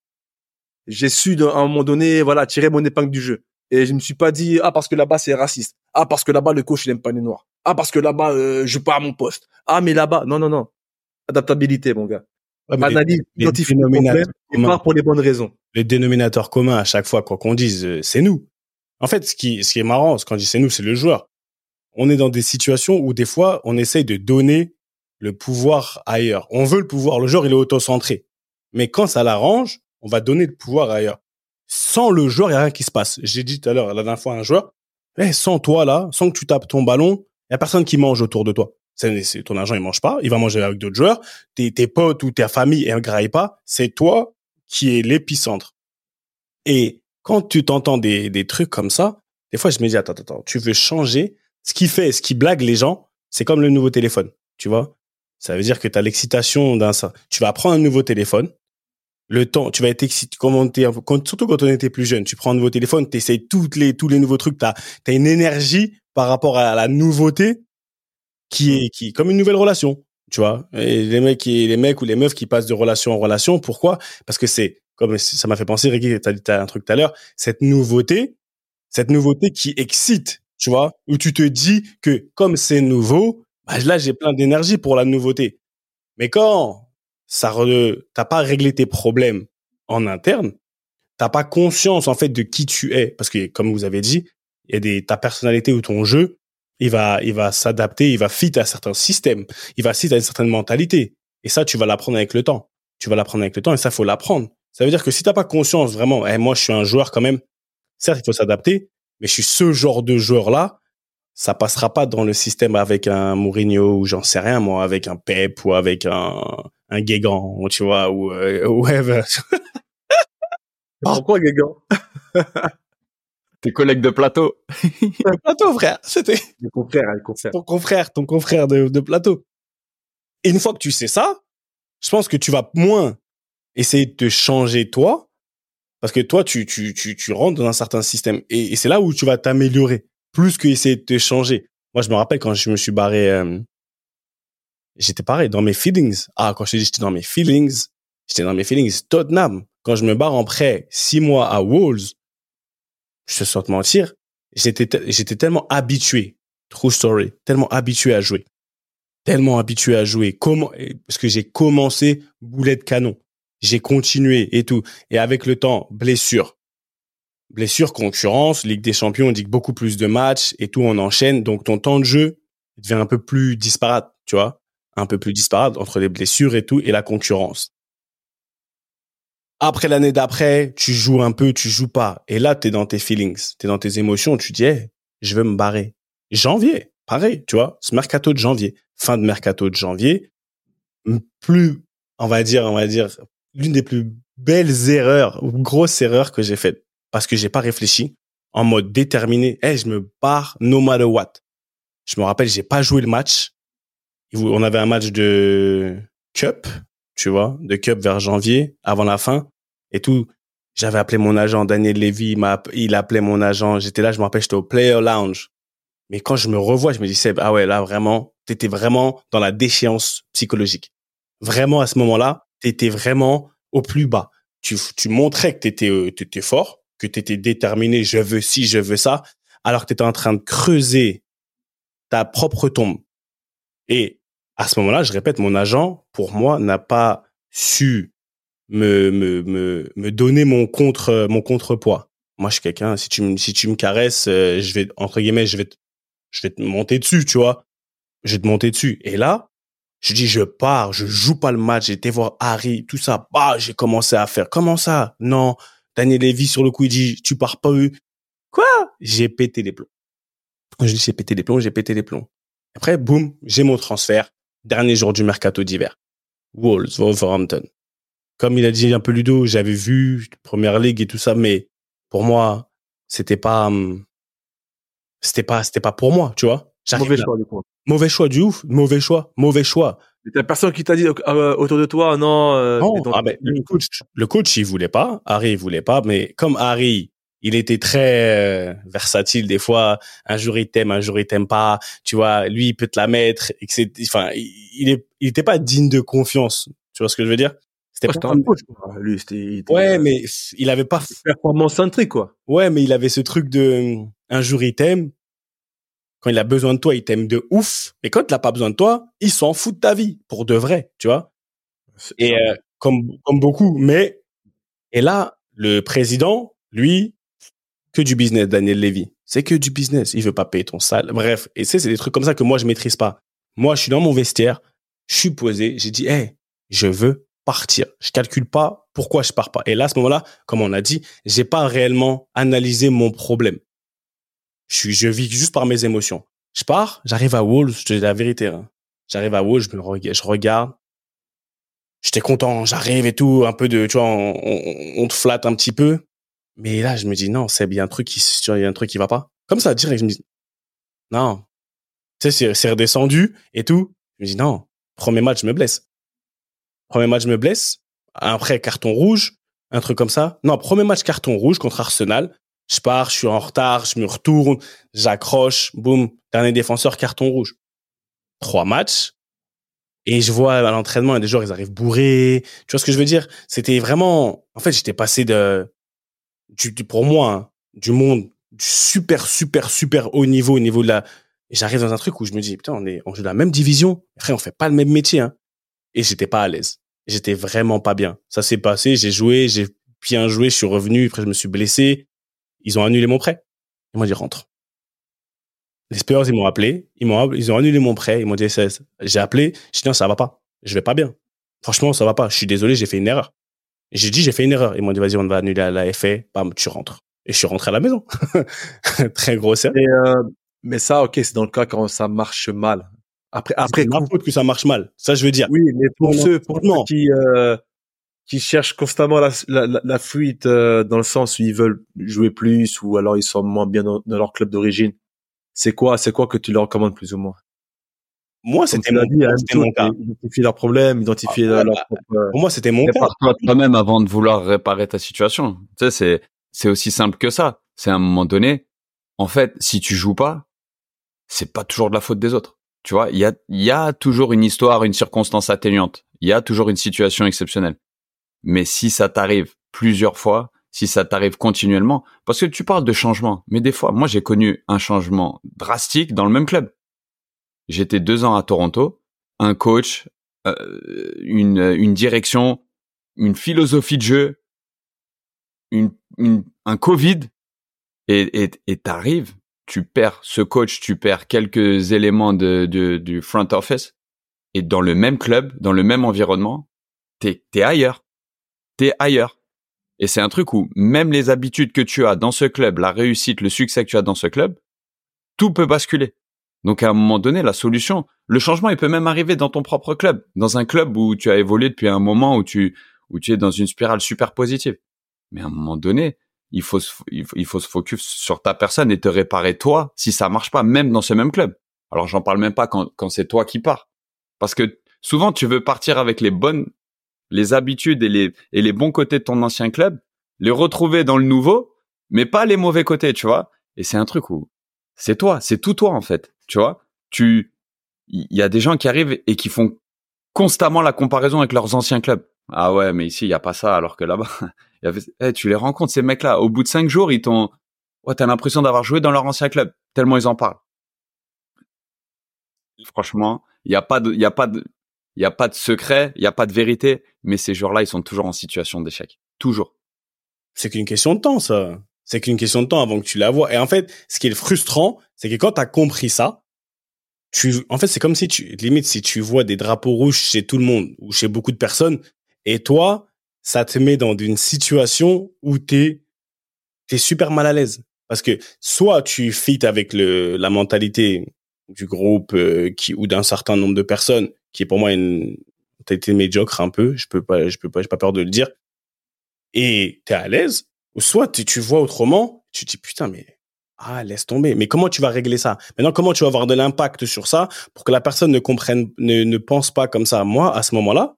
J'ai su à un moment donné, voilà, tirer mon épingle du jeu. Et je me suis pas dit ah parce que là-bas c'est raciste. Ah parce que là-bas le coach il aime pas les noirs. Ah parce que là-bas euh, je joue pas à mon poste. Ah mais là-bas non non non. Adaptabilité mon gars. Analyse, identifie le problème et part pour les bonnes raisons. Les dénominateurs communs à chaque fois quoi qu'on dise euh, c'est nous. En fait ce qui ce qui est marrant quand je dis c'est nous c'est le joueur. On est dans des situations où des fois on essaye de donner le pouvoir ailleurs. On veut le pouvoir. Le joueur, il est auto-centré. Mais quand ça l'arrange, on va donner le pouvoir ailleurs. Sans le joueur, il n'y a rien qui se passe. J'ai dit tout à l'heure, la dernière fois, un joueur, eh, sans toi, là, sans que tu tapes ton ballon, il y a personne qui mange autour de toi. Ton agent, il mange pas. Il va manger avec d'autres joueurs. Tes, tes potes ou ta famille, elle graille pas. C'est toi qui est l'épicentre. Et quand tu t'entends des, des trucs comme ça, des fois, je me dis, attends, attends, tu veux changer? Ce qui fait, ce qui blague les gens, c'est comme le nouveau téléphone. Tu vois? Ça veut dire que tu as l'excitation d'un ça. Tu vas prendre un nouveau téléphone. Le temps, tu vas être excité, surtout quand on était plus jeune, tu prends un nouveau téléphone, tu essayes toutes les, tous les nouveaux trucs, tu as, une énergie par rapport à la nouveauté qui est, qui comme une nouvelle relation, tu vois. Et les mecs, qui, les mecs ou les meufs qui passent de relation en relation, pourquoi? Parce que c'est, comme ça m'a fait penser, Ricky, t'as dit un truc tout à l'heure, cette nouveauté, cette nouveauté qui excite, tu vois, où tu te dis que comme c'est nouveau, bah, là, j'ai plein d'énergie pour la nouveauté. Mais quand ça t'as pas réglé tes problèmes en interne, t'as pas conscience en fait de qui tu es, parce que comme vous avez dit, il y ta personnalité ou ton jeu, il va il va s'adapter, il va fit à certains systèmes, il va fit à une certaine mentalité. Et ça, tu vas l'apprendre avec le temps. Tu vas l'apprendre avec le temps et ça, faut l'apprendre. Ça veut dire que si t'as pas conscience vraiment, eh, moi, je suis un joueur quand même. Certes, il faut s'adapter, mais je suis ce genre de joueur là ça passera pas dans le système avec un Mourinho ou j'en sais rien moi, avec un Pep ou avec un un Guégan, tu vois, ou euh, whatever. Pourquoi, Guégan? Tes collègues de plateau. plateau, frère. C'était. Ton confrère, hein, confrère. Ton confrère, ton confrère de, de plateau. Et une fois que tu sais ça, je pense que tu vas moins essayer de te changer toi, parce que toi, tu, tu, tu, tu rentres dans un certain système. Et, c'est là où tu vas t'améliorer, plus que essayer de te changer. Moi, je me rappelle quand je me suis barré, euh, j'étais pareil, dans mes feelings. Ah, quand je dis j'étais dans mes feelings, j'étais dans mes feelings Tottenham. Quand je me barre en prêt six mois à Wolves, je te sens te mentir, j'étais, j'étais tellement habitué, true story, tellement habitué à jouer, tellement habitué à jouer, comment, parce que j'ai commencé boulet de canon, j'ai continué et tout, et avec le temps, blessure, blessure, concurrence, Ligue des Champions, on dit beaucoup plus de matchs et tout, on enchaîne, donc ton temps de jeu devient un peu plus disparate, tu vois, un peu plus disparate entre les blessures et tout et la concurrence. Après l'année d'après, tu joues un peu, tu joues pas. Et là, tu es dans tes feelings, tu es dans tes émotions, tu dis, je veux me barrer. Janvier, pareil, tu vois, ce mercato de janvier, fin de mercato de janvier, plus, on va dire, on va dire, l'une des plus belles erreurs grosses erreurs que j'ai faites parce que j'ai pas réfléchi en mode déterminé. Eh, je me barre no matter what. Je me rappelle, j'ai pas joué le match. On avait un match de cup, tu vois, de Cup vers janvier, avant la fin, et tout. J'avais appelé mon agent, Daniel Levy, il, il appelait mon agent. J'étais là, je me rappelle, j'étais au Player Lounge. Mais quand je me revois, je me dis, Seb, ah ouais, là, vraiment, t'étais vraiment dans la déchéance psychologique. Vraiment, à ce moment-là, t'étais vraiment au plus bas. Tu, tu montrais que t'étais, euh, t'étais fort, que t'étais déterminé, je veux ci, je veux ça, alors que t'étais en train de creuser ta propre tombe. Et à ce moment-là, je répète, mon agent, pour moi, n'a pas su me, me, donner mon contre, mon contrepoids. Moi, je suis quelqu'un, si tu me, tu caresses, euh, je vais, entre guillemets, je vais te, je vais te monter dessus, tu vois. Je vais te monter dessus. Et là, je dis, je pars, je joue pas le match, été voir Harry, tout ça. Bah, j'ai commencé à faire. Comment ça? Non. Daniel Levy, sur le coup, il dit, tu pars pas eux. Quoi? J'ai pété les plombs. Je dis, j'ai pété les plombs, j'ai pété les plombs. Après, boum, j'ai mon transfert dernier jour du mercato d'hiver. Wolves, Wolverhampton. Comme il a dit un peu Ludo, j'avais vu Première Ligue et tout ça, mais pour moi, c'était pas, hum, c'était pas, c'était pas pour moi, tu vois. Mauvais choix, du coup. Mauvais choix du ouf, mauvais choix, mauvais choix. Mais t'as personne qui t'a dit euh, autour de toi, non. Euh, non ah le coach, le coach, il voulait pas. Harry, il voulait pas. Mais comme Harry, il était très euh, versatile des fois. Un jour il t'aime, un jour il t'aime pas. Tu vois, lui il peut te la mettre. Et enfin, il, est, il était pas digne de confiance. Tu vois ce que je veux dire? C'était pas un coach. Quoi. Lui, c'était. Ouais, mais il avait pas performance centrique quoi. Ouais, mais il avait ce truc de un jour il t'aime. Quand il a besoin de toi, il t'aime de ouf. Et quand il n'a pas besoin de toi, il s'en fout de ta vie pour de vrai, tu vois. Et euh, comme comme beaucoup, mais et là le président, lui, que du business, Daniel Levy. C'est que du business. Il veut pas payer ton salaire. Bref. Et c'est, c'est des trucs comme ça que moi, je maîtrise pas. Moi, je suis dans mon vestiaire. Je suis posé. J'ai dit, hey, je veux partir. Je calcule pas pourquoi je pars pas. Et là, à ce moment-là, comme on a dit, j'ai pas réellement analysé mon problème. Je je vis juste par mes émotions. Je pars, j'arrive à Wolves, je te dis la vérité. Hein. J'arrive à Wolves, je me regarde, je regarde. J'étais content, j'arrive et tout, un peu de, tu vois, on, on te flatte un petit peu. Mais là, je me dis, non, c'est bien un truc qui, il y a un truc qui va pas. Comme ça, direct, je me dis, non. Tu sais, c'est redescendu et tout. Je me dis, non. Premier match, je me blesse. Premier match, je me blesse. Après, carton rouge. Un truc comme ça. Non, premier match, carton rouge contre Arsenal. Je pars, je suis en retard, je me retourne, j'accroche, boum, dernier défenseur, carton rouge. Trois matchs. Et je vois à l'entraînement, il y a des joueurs, ils arrivent bourrés. Tu vois ce que je veux dire? C'était vraiment, en fait, j'étais passé de, du, pour moi, hein, du monde du super, super, super haut niveau, au niveau de la, j'arrive dans un truc où je me dis, putain, on est, on joue la même division. Après, on fait pas le même métier, hein. Et j'étais pas à l'aise. J'étais vraiment pas bien. Ça s'est passé, j'ai joué, j'ai bien joué, je suis revenu, après je me suis blessé. Ils ont annulé mon prêt. Ils m'ont dit, rentre. Les Spurs, ils m'ont appelé, ils m'ont, ils ont annulé mon prêt, ils m'ont dit, j'ai appelé, j'ai dit, non, ça va pas. Je vais pas bien. Franchement, ça va pas. Je suis désolé, j'ai fait une erreur. J'ai dit, j'ai fait une erreur. Ils m'ont dit, vas-y, on va annuler à la FA. Bam, tu rentres. Et je suis rentré à la maison. Très gros euh, mais ça, ok, c'est dans le cas quand ça marche mal. Après, après, c'est ma faute que ça marche mal. Ça, je veux dire. Oui, mais pour ceux, pour ceux qui, euh, qui cherchent constamment la, la, la fuite euh, dans le sens où ils veulent jouer plus ou alors ils sont moins bien dans, leur club d'origine. C'est quoi, c'est quoi que tu leur recommandes plus ou moins? Moi, c'était mon, dit, mon cas. Identifier leurs problèmes, identifier ah, leur bah, Pour moi, c'était mon cas. toi-même avant de vouloir réparer ta situation. Tu sais, c'est c'est aussi simple que ça. C'est à un moment donné, en fait, si tu joues pas, c'est pas toujours de la faute des autres. Tu vois, il y a, y a toujours une histoire, une circonstance atténuante. Il y a toujours une situation exceptionnelle. Mais si ça t'arrive plusieurs fois, si ça t'arrive continuellement, parce que tu parles de changement, mais des fois, moi j'ai connu un changement drastique dans le même club. J'étais deux ans à Toronto, un coach, euh, une, direction, une philosophie de jeu, une, un Covid, et t'arrives, tu perds ce coach, tu perds quelques éléments du front office, et dans le même club, dans le même environnement, t'es es ailleurs, ailleurs. Et c'est un truc où même les habitudes que tu as dans ce club, la réussite, le succès que tu as dans ce club, tout peut basculer. Donc à un moment donné, la solution, le changement, il peut même arriver dans ton propre club, dans un club où tu as évolué depuis un moment où tu où tu es dans une spirale super positive. Mais à un moment donné, il faut, se, il faut, se focus sur ta personne et te réparer toi si ça marche pas, même dans ce même club. Alors j'en parle même pas quand, quand c'est toi qui pars. Parce que souvent tu veux partir avec les bonnes, les habitudes et les, et les bons côtés de ton ancien club, les retrouver dans le nouveau, mais pas les mauvais côtés, tu vois. Et c'est un truc où c'est toi, c'est tout toi en fait, tu vois. Tu, il y a des gens qui arrivent et qui font constamment la comparaison avec leurs anciens clubs. Ah ouais, mais ici il y a pas ça, alors que là-bas, Eh, tu les rencontres ces mecs-là. Au bout de cinq jours, ils t'ont, ouais, t'as l'impression d'avoir joué dans leur ancien club tellement ils en parlent. Franchement, il y a pas de, il y a pas de, il y a pas de secret, il y a pas de vérité, mais ces joueurs-là, ils sont toujours en situation d'échec, toujours. C'est qu'une question de temps, ça. C'est qu'une question de temps avant que tu la vois. Et en fait, ce qui est frustrant, c'est que quand tu as compris ça, tu, en fait, c'est comme si tu, limite, si tu vois des drapeaux rouges chez tout le monde ou chez beaucoup de personnes, et toi, ça te met dans une situation où t'es es super mal à l'aise parce que soit tu fites avec le la mentalité du groupe euh, qui ou d'un certain nombre de personnes qui est pour moi une mentalité médiocre un peu je peux pas je peux pas j'ai pas peur de le dire. Et t'es à l'aise ou soit tu vois autrement tu te dis putain mais ah laisse tomber. Mais comment tu vas régler ça? Maintenant comment tu vas avoir de l'impact sur ça pour que la personne ne comprenne ne, ne pense pas comme ça moi à ce moment là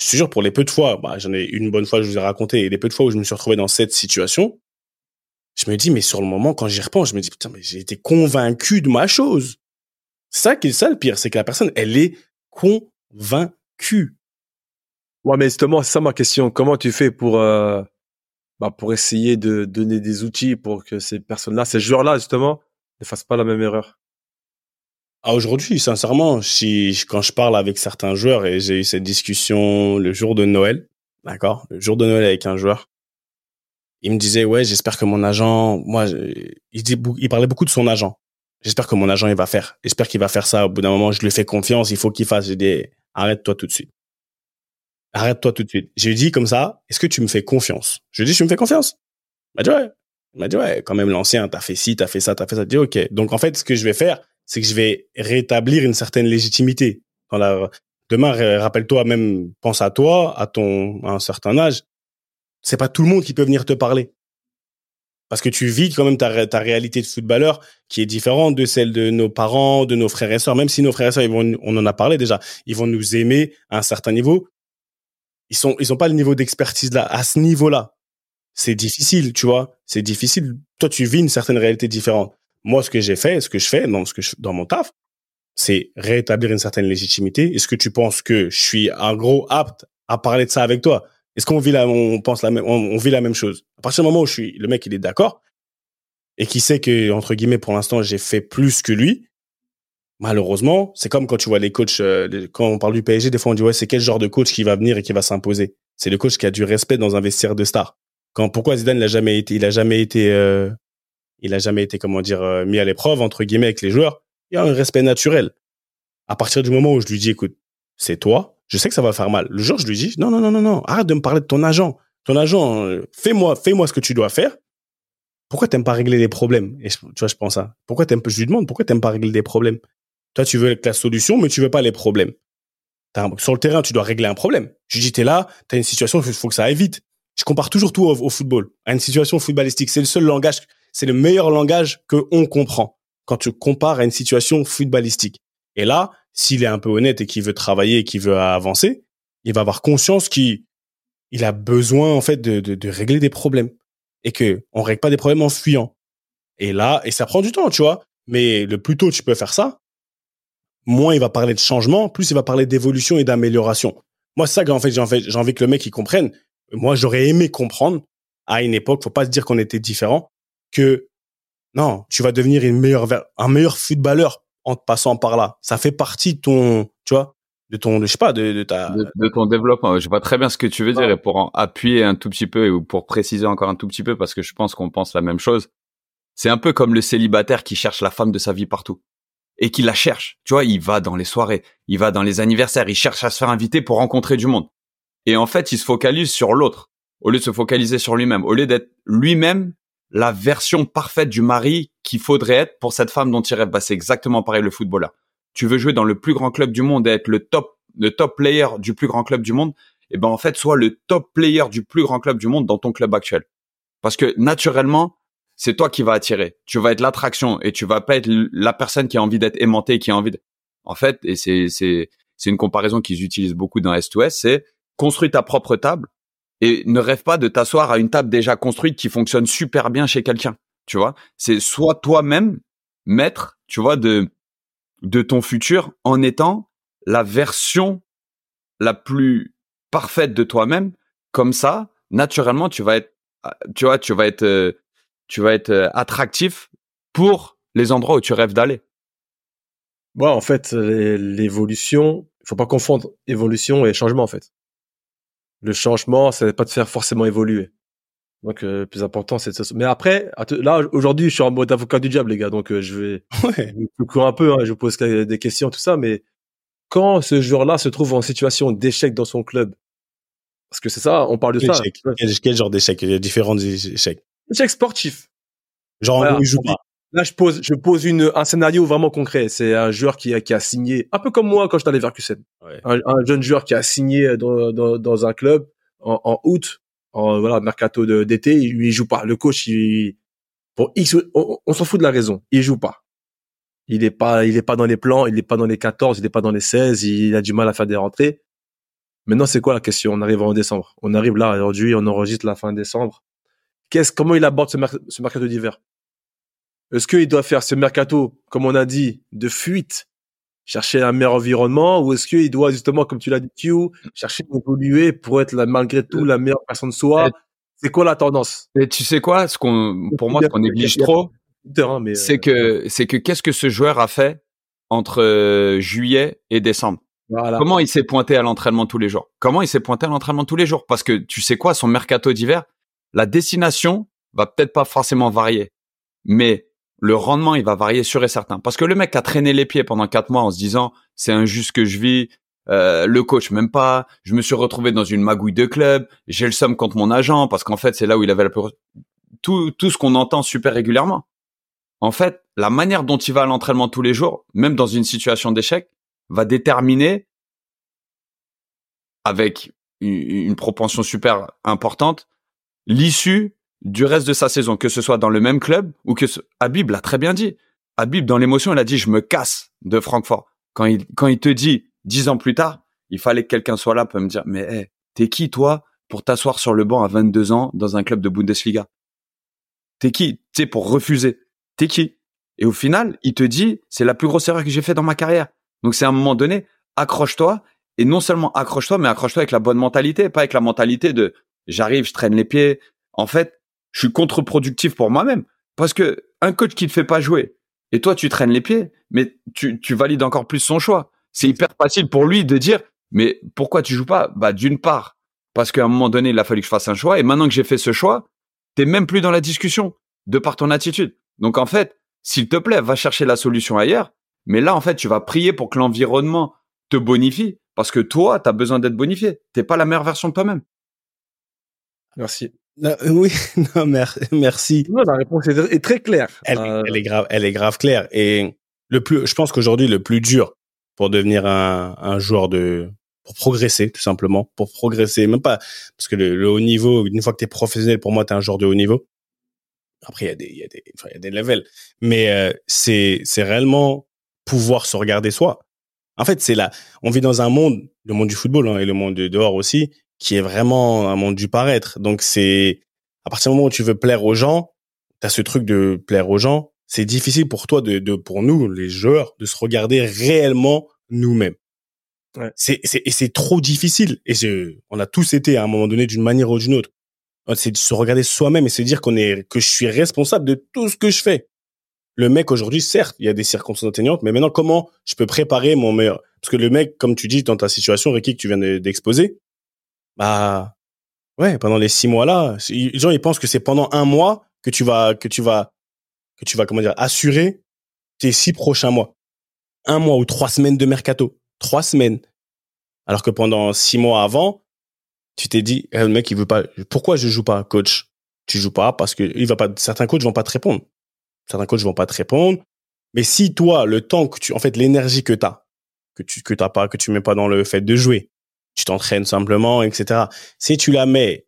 je te jure, pour les peu de fois, bah, j'en ai une bonne fois, je vous ai raconté, et les peu de fois où je me suis retrouvé dans cette situation, je me dis, mais sur le moment, quand j'y repense, je me dis, putain, mais j'ai été convaincu de ma chose. C'est ça qui est ça le pire, c'est que la personne, elle est convaincue. Ouais, mais justement, c'est ça ma question. Comment tu fais pour, euh, bah, pour essayer de donner des outils pour que ces personnes-là, ces joueurs-là, justement, ne fassent pas la même erreur? Ah, aujourd'hui, sincèrement, si, quand je parle avec certains joueurs et j'ai eu cette discussion le jour de Noël, d'accord, le jour de Noël avec un joueur, il me disait ouais, j'espère que mon agent, moi, il, dit, il parlait beaucoup de son agent. J'espère que mon agent il va faire. J'espère qu'il va faire ça. Au bout d'un moment, je lui fais confiance. Il faut qu'il fasse. J'ai dit arrête-toi tout de suite. Arrête-toi tout de suite. J'ai dit comme ça. Est-ce que tu me fais confiance? Je lui ai dit tu me fais confiance. Il m'a dit ouais. Il m'a dit ouais. Quand même l'ancien, t'as fait ci, t'as fait ça, t'as fait ça. Dit ok. Donc en fait, ce que je vais faire, c'est que je vais rétablir une certaine légitimité. Demain, rappelle-toi, même pense à toi, à ton à un certain âge. C'est pas tout le monde qui peut venir te parler. Parce que tu vis quand même ta, réalité de footballeur qui est différente de celle de nos parents, de nos frères et sœurs. Même si nos frères et sœurs, ils vont, on en a parlé déjà, ils vont nous aimer à un certain niveau. Ils sont, ils ont pas le niveau d'expertise là, à ce niveau-là. C'est difficile, tu vois. C'est difficile. Toi, tu vis une certaine réalité différente. Moi, ce que j'ai fait, ce que je fais dans ce que dans mon taf, c'est rétablir une certaine légitimité. Est-ce que tu penses que je suis un gros apte à parler de ça avec toi? Est-ce qu'on vit la, on pense la même, on, vit la même chose? À partir du moment où je le mec, il est d'accord et qui sait que entre guillemets, pour l'instant, j'ai fait plus que lui. Malheureusement, c'est comme quand tu vois les coachs, euh, quand on parle du PSG, des fois on dit ouais, c'est quel genre de coach qui va venir et qui va s'imposer? C'est le coach qui a du respect dans un vestiaire de star. Pourquoi Zidane n'a jamais été, il a jamais été euh, il a jamais été, comment dire, euh, mis à l'épreuve, entre guillemets, avec les joueurs? Il y a un respect naturel. À partir du moment où je lui dis, écoute, c'est toi, je sais que ça va faire mal. Le jour, je lui dis, non, non, non, non, non, arrête de me parler de ton agent. Ton agent, euh, fais-moi, fais-moi ce que tu dois faire. Pourquoi t'aimes pas régler les problèmes? Et tu vois, je pense ça. Pourquoi t'aimes, je lui demande, pourquoi t'aimes pas régler des problèmes? Toi, tu veux la solution, mais tu veux pas les problèmes. sur le terrain, tu dois régler un problème. Je dis, t'es là, t'as une situation, il faut que ça aille vite. Je compare toujours tout au, football, à une situation footballistique. C'est le seul langage, c'est le meilleur langage que on comprend quand tu compares à une situation footballistique. Et là, s'il est un peu honnête et qu'il veut travailler et qu'il veut avancer, il va avoir conscience qu'il il a besoin en fait de, de, régler des problèmes et que on règle pas des problèmes en fuyant. Et là, et ça prend du temps, tu vois. Mais le plus tôt tu peux faire ça, moins il va parler de changement, plus il va parler d'évolution et d'amélioration. Moi, c'est ça qu'en fait, j'ai envie, que le mec il comprenne. Moi, j'aurais aimé comprendre à une époque, faut pas se dire qu'on était différents, que non, tu vas devenir une meilleure, un meilleur footballeur en te passant par là. Ça fait partie de ton, tu vois, de ton, je sais pas, de, de ta, de, ton développement. Je vois très bien ce que tu veux dire et pour en appuyer un tout petit peu ou pour préciser encore un tout petit peu parce que je pense qu'on pense la même chose. C'est un peu comme le célibataire qui cherche la femme de sa vie partout et qui la cherche. Tu vois, il va dans les soirées, il va dans les anniversaires, il cherche à se faire inviter pour rencontrer du monde. Et en fait, il se focalise sur l'autre au lieu de se focaliser sur lui-même, au lieu d'être lui-même la version parfaite du mari qu'il faudrait être pour cette femme dont il rêve. Bah, c'est exactement pareil le footballeur. Tu veux jouer dans le plus grand club du monde et être le top, le top player du plus grand club du monde. Eh ben, en fait, sois le top player du plus grand club du monde dans ton club actuel. Parce que naturellement, c'est toi qui vas attirer. Tu vas être l'attraction et tu vas pas être la personne qui a envie d'être aimantée, qui a envie de... En fait, et c'est, c'est, c'est une comparaison qu'ils utilisent beaucoup dans S2S, c'est construis ta propre table et ne rêve pas de t'asseoir à une table déjà construite qui fonctionne super bien chez quelqu'un. Tu vois, c'est soit toi-même maître, tu vois, de de ton futur en étant la version la plus parfaite de toi-même. Comme ça, naturellement, tu vas être, tu vois, tu vas être tu vas être attractif pour les endroits où tu rêves d'aller. Ouais, en fait, l'évolution, il faut pas confondre évolution et changement en fait. Le changement, va pas te faire forcément évoluer. Donc euh, le plus important c'est ça. Mais après, là aujourd'hui, je suis en mode avocat du diable les gars, donc euh, je vais ouais. je un peu, hein, je pose des questions tout ça, mais quand ce joueur-là se trouve en situation d'échec dans son club, parce que c'est ça, on parle de ça. Quel, genre d'échec? Il y a différents échecs échec sportif. Genre, il joue pas. Là, je pose, je pose une, un scénario vraiment concret. C'est un joueur qui a, qui a signé, un peu comme moi quand j'étais allé vers QCN. Un, un, jeune joueur qui a signé dans, dans, dans un club en, en août, en voilà mercato d'été, il, joue pas. Le coach, il, pour X, on, on s'en fout de la raison. Il joue pas. Il est pas, il est pas dans les plans, il est pas dans les 14, il est pas dans les 16, il a du mal à faire des rentrées. Maintenant, c'est quoi la question? On arrive en décembre. On arrive là aujourd'hui, on enregistre la fin décembre qu'est-ce, comment il aborde ce, ce mercato d'hiver? Est-ce qu'il doit faire ce mercato, comme on a dit, de fuite, chercher un meilleur environnement, ou est-ce qu'il doit justement, comme tu l'as dit, Q, chercher d'évoluer pour être la, malgré tout la meilleure personne de soi C'est quoi la tendance? Et tu sais quoi? Ce qu'on, pour moi, ce qu'on néglige trop, c'est que, c'est que qu'est-ce que ce joueur a fait entre euh, juillet et décembre? Comment il s'est pointé à l'entraînement tous les jours? Comment il s'est pointé à l'entraînement tous les jours? Parce que tu sais quoi, son mercato d'hiver, la destination va peut-être pas forcément varier, mais le rendement, il va varier sûr et certain. Parce que le mec a traîné les pieds pendant quatre mois en se disant, c'est injuste que je vis, euh, le coach même pas, je me suis retrouvé dans une magouille de club, j'ai le somme contre mon agent, parce qu'en fait, c'est là où il avait la plus... Tout, tout ce qu'on entend super régulièrement. En fait, la manière dont il va à l'entraînement tous les jours, même dans une situation d'échec, va déterminer avec une propension super importante l'issue du reste de sa saison, que ce soit dans le même club ou que ce... Habib l'a très bien dit. Habib, dans l'émotion, il a dit je me casse de Francfort. Quand il quand il te dit dix ans plus tard, il fallait que quelqu'un soit là pour me dire mais hey, t'es qui toi pour t'asseoir sur le banc à 22 ans dans un club de Bundesliga? T'es qui sais pour refuser? T'es qui? Et au final, il te dit c'est la plus grosse erreur que j'ai fait dans ma carrière. Donc c'est à un moment donné, accroche-toi et non seulement accroche-toi, mais accroche-toi avec la bonne mentalité, pas avec la mentalité de j'arrive, je traîne les pieds. En fait, je suis contre-productif pour moi-même parce que un coach qui te fait pas jouer et toi tu traînes les pieds, mais tu, tu valides encore plus son choix. C'est hyper facile pour lui de dire mais pourquoi tu joues pas? Bah d'une part parce qu'à un moment donné il a fallu que je fasse un choix et maintenant que j'ai fait ce choix, t'es même plus dans la discussion de par ton attitude. Donc en fait, s'il te plaît, va chercher la solution ailleurs. Mais là en fait, tu vas prier pour que l'environnement te bonifie parce que toi, tu as besoin d'être bonifié. T'es pas la meilleure version de toi-même. Merci. Oui, non, merci. la réponse est, très claire. Euh, elle, est grave, elle est grave claire. Et le plus, je pense qu'aujourd'hui, le plus dur pour devenir un, un joueur de, pour progresser tout simplement, pour progresser, même pas parce que le, haut niveau, une fois que tu es professionnel, pour moi, tu es un joueur de haut niveau. Après, il y a des, il y a des, enfin, il y a des levels, mais euh, c'est, c'est réellement pouvoir se regarder soi. En fait, c'est là, on vit dans un monde, le monde du football hein, et le monde de dehors aussi, qui est vraiment un monde du paraître. Donc c'est à partir du moment où tu veux plaire aux gens, tu as ce truc de plaire aux gens, c'est difficile pour toi de, de pour nous les joueurs de se regarder réellement nous-mêmes. Ouais. C'est c'est et c'est trop difficile et on a tous été à un moment donné d'une manière ou d'une autre. C'est de se regarder soi-même et se dire qu'on est que je suis responsable de tout ce que je fais. Le mec aujourd'hui, certes, il y a des circonstances atténuantes, mais maintenant comment je peux préparer mon meilleur? Parce que le mec, comme tu dis dans ta situation, Ricky, que tu viens d'exposer, bah ouais, pendant les six mois là, les gens ils pensent que c'est pendant un mois que tu vas que tu vas que tu vas comment dire assurer tes six prochains mois, un mois ou trois semaines de mercato, trois semaines. Alors que pendant six mois avant, tu t'es dit, eh, le mec il veut pas. Pourquoi je joue pas, coach? Tu joues pas parce que il va pas. Certains coachs vont pas te répondre. Certains coachs vont pas te répondre. Mais si toi, le temps que tu, en fait, l'énergie que t'as, que tu que t'as pas, que tu mets pas dans le fait de jouer, tu t'entraînes simplement, etc. Si tu la mets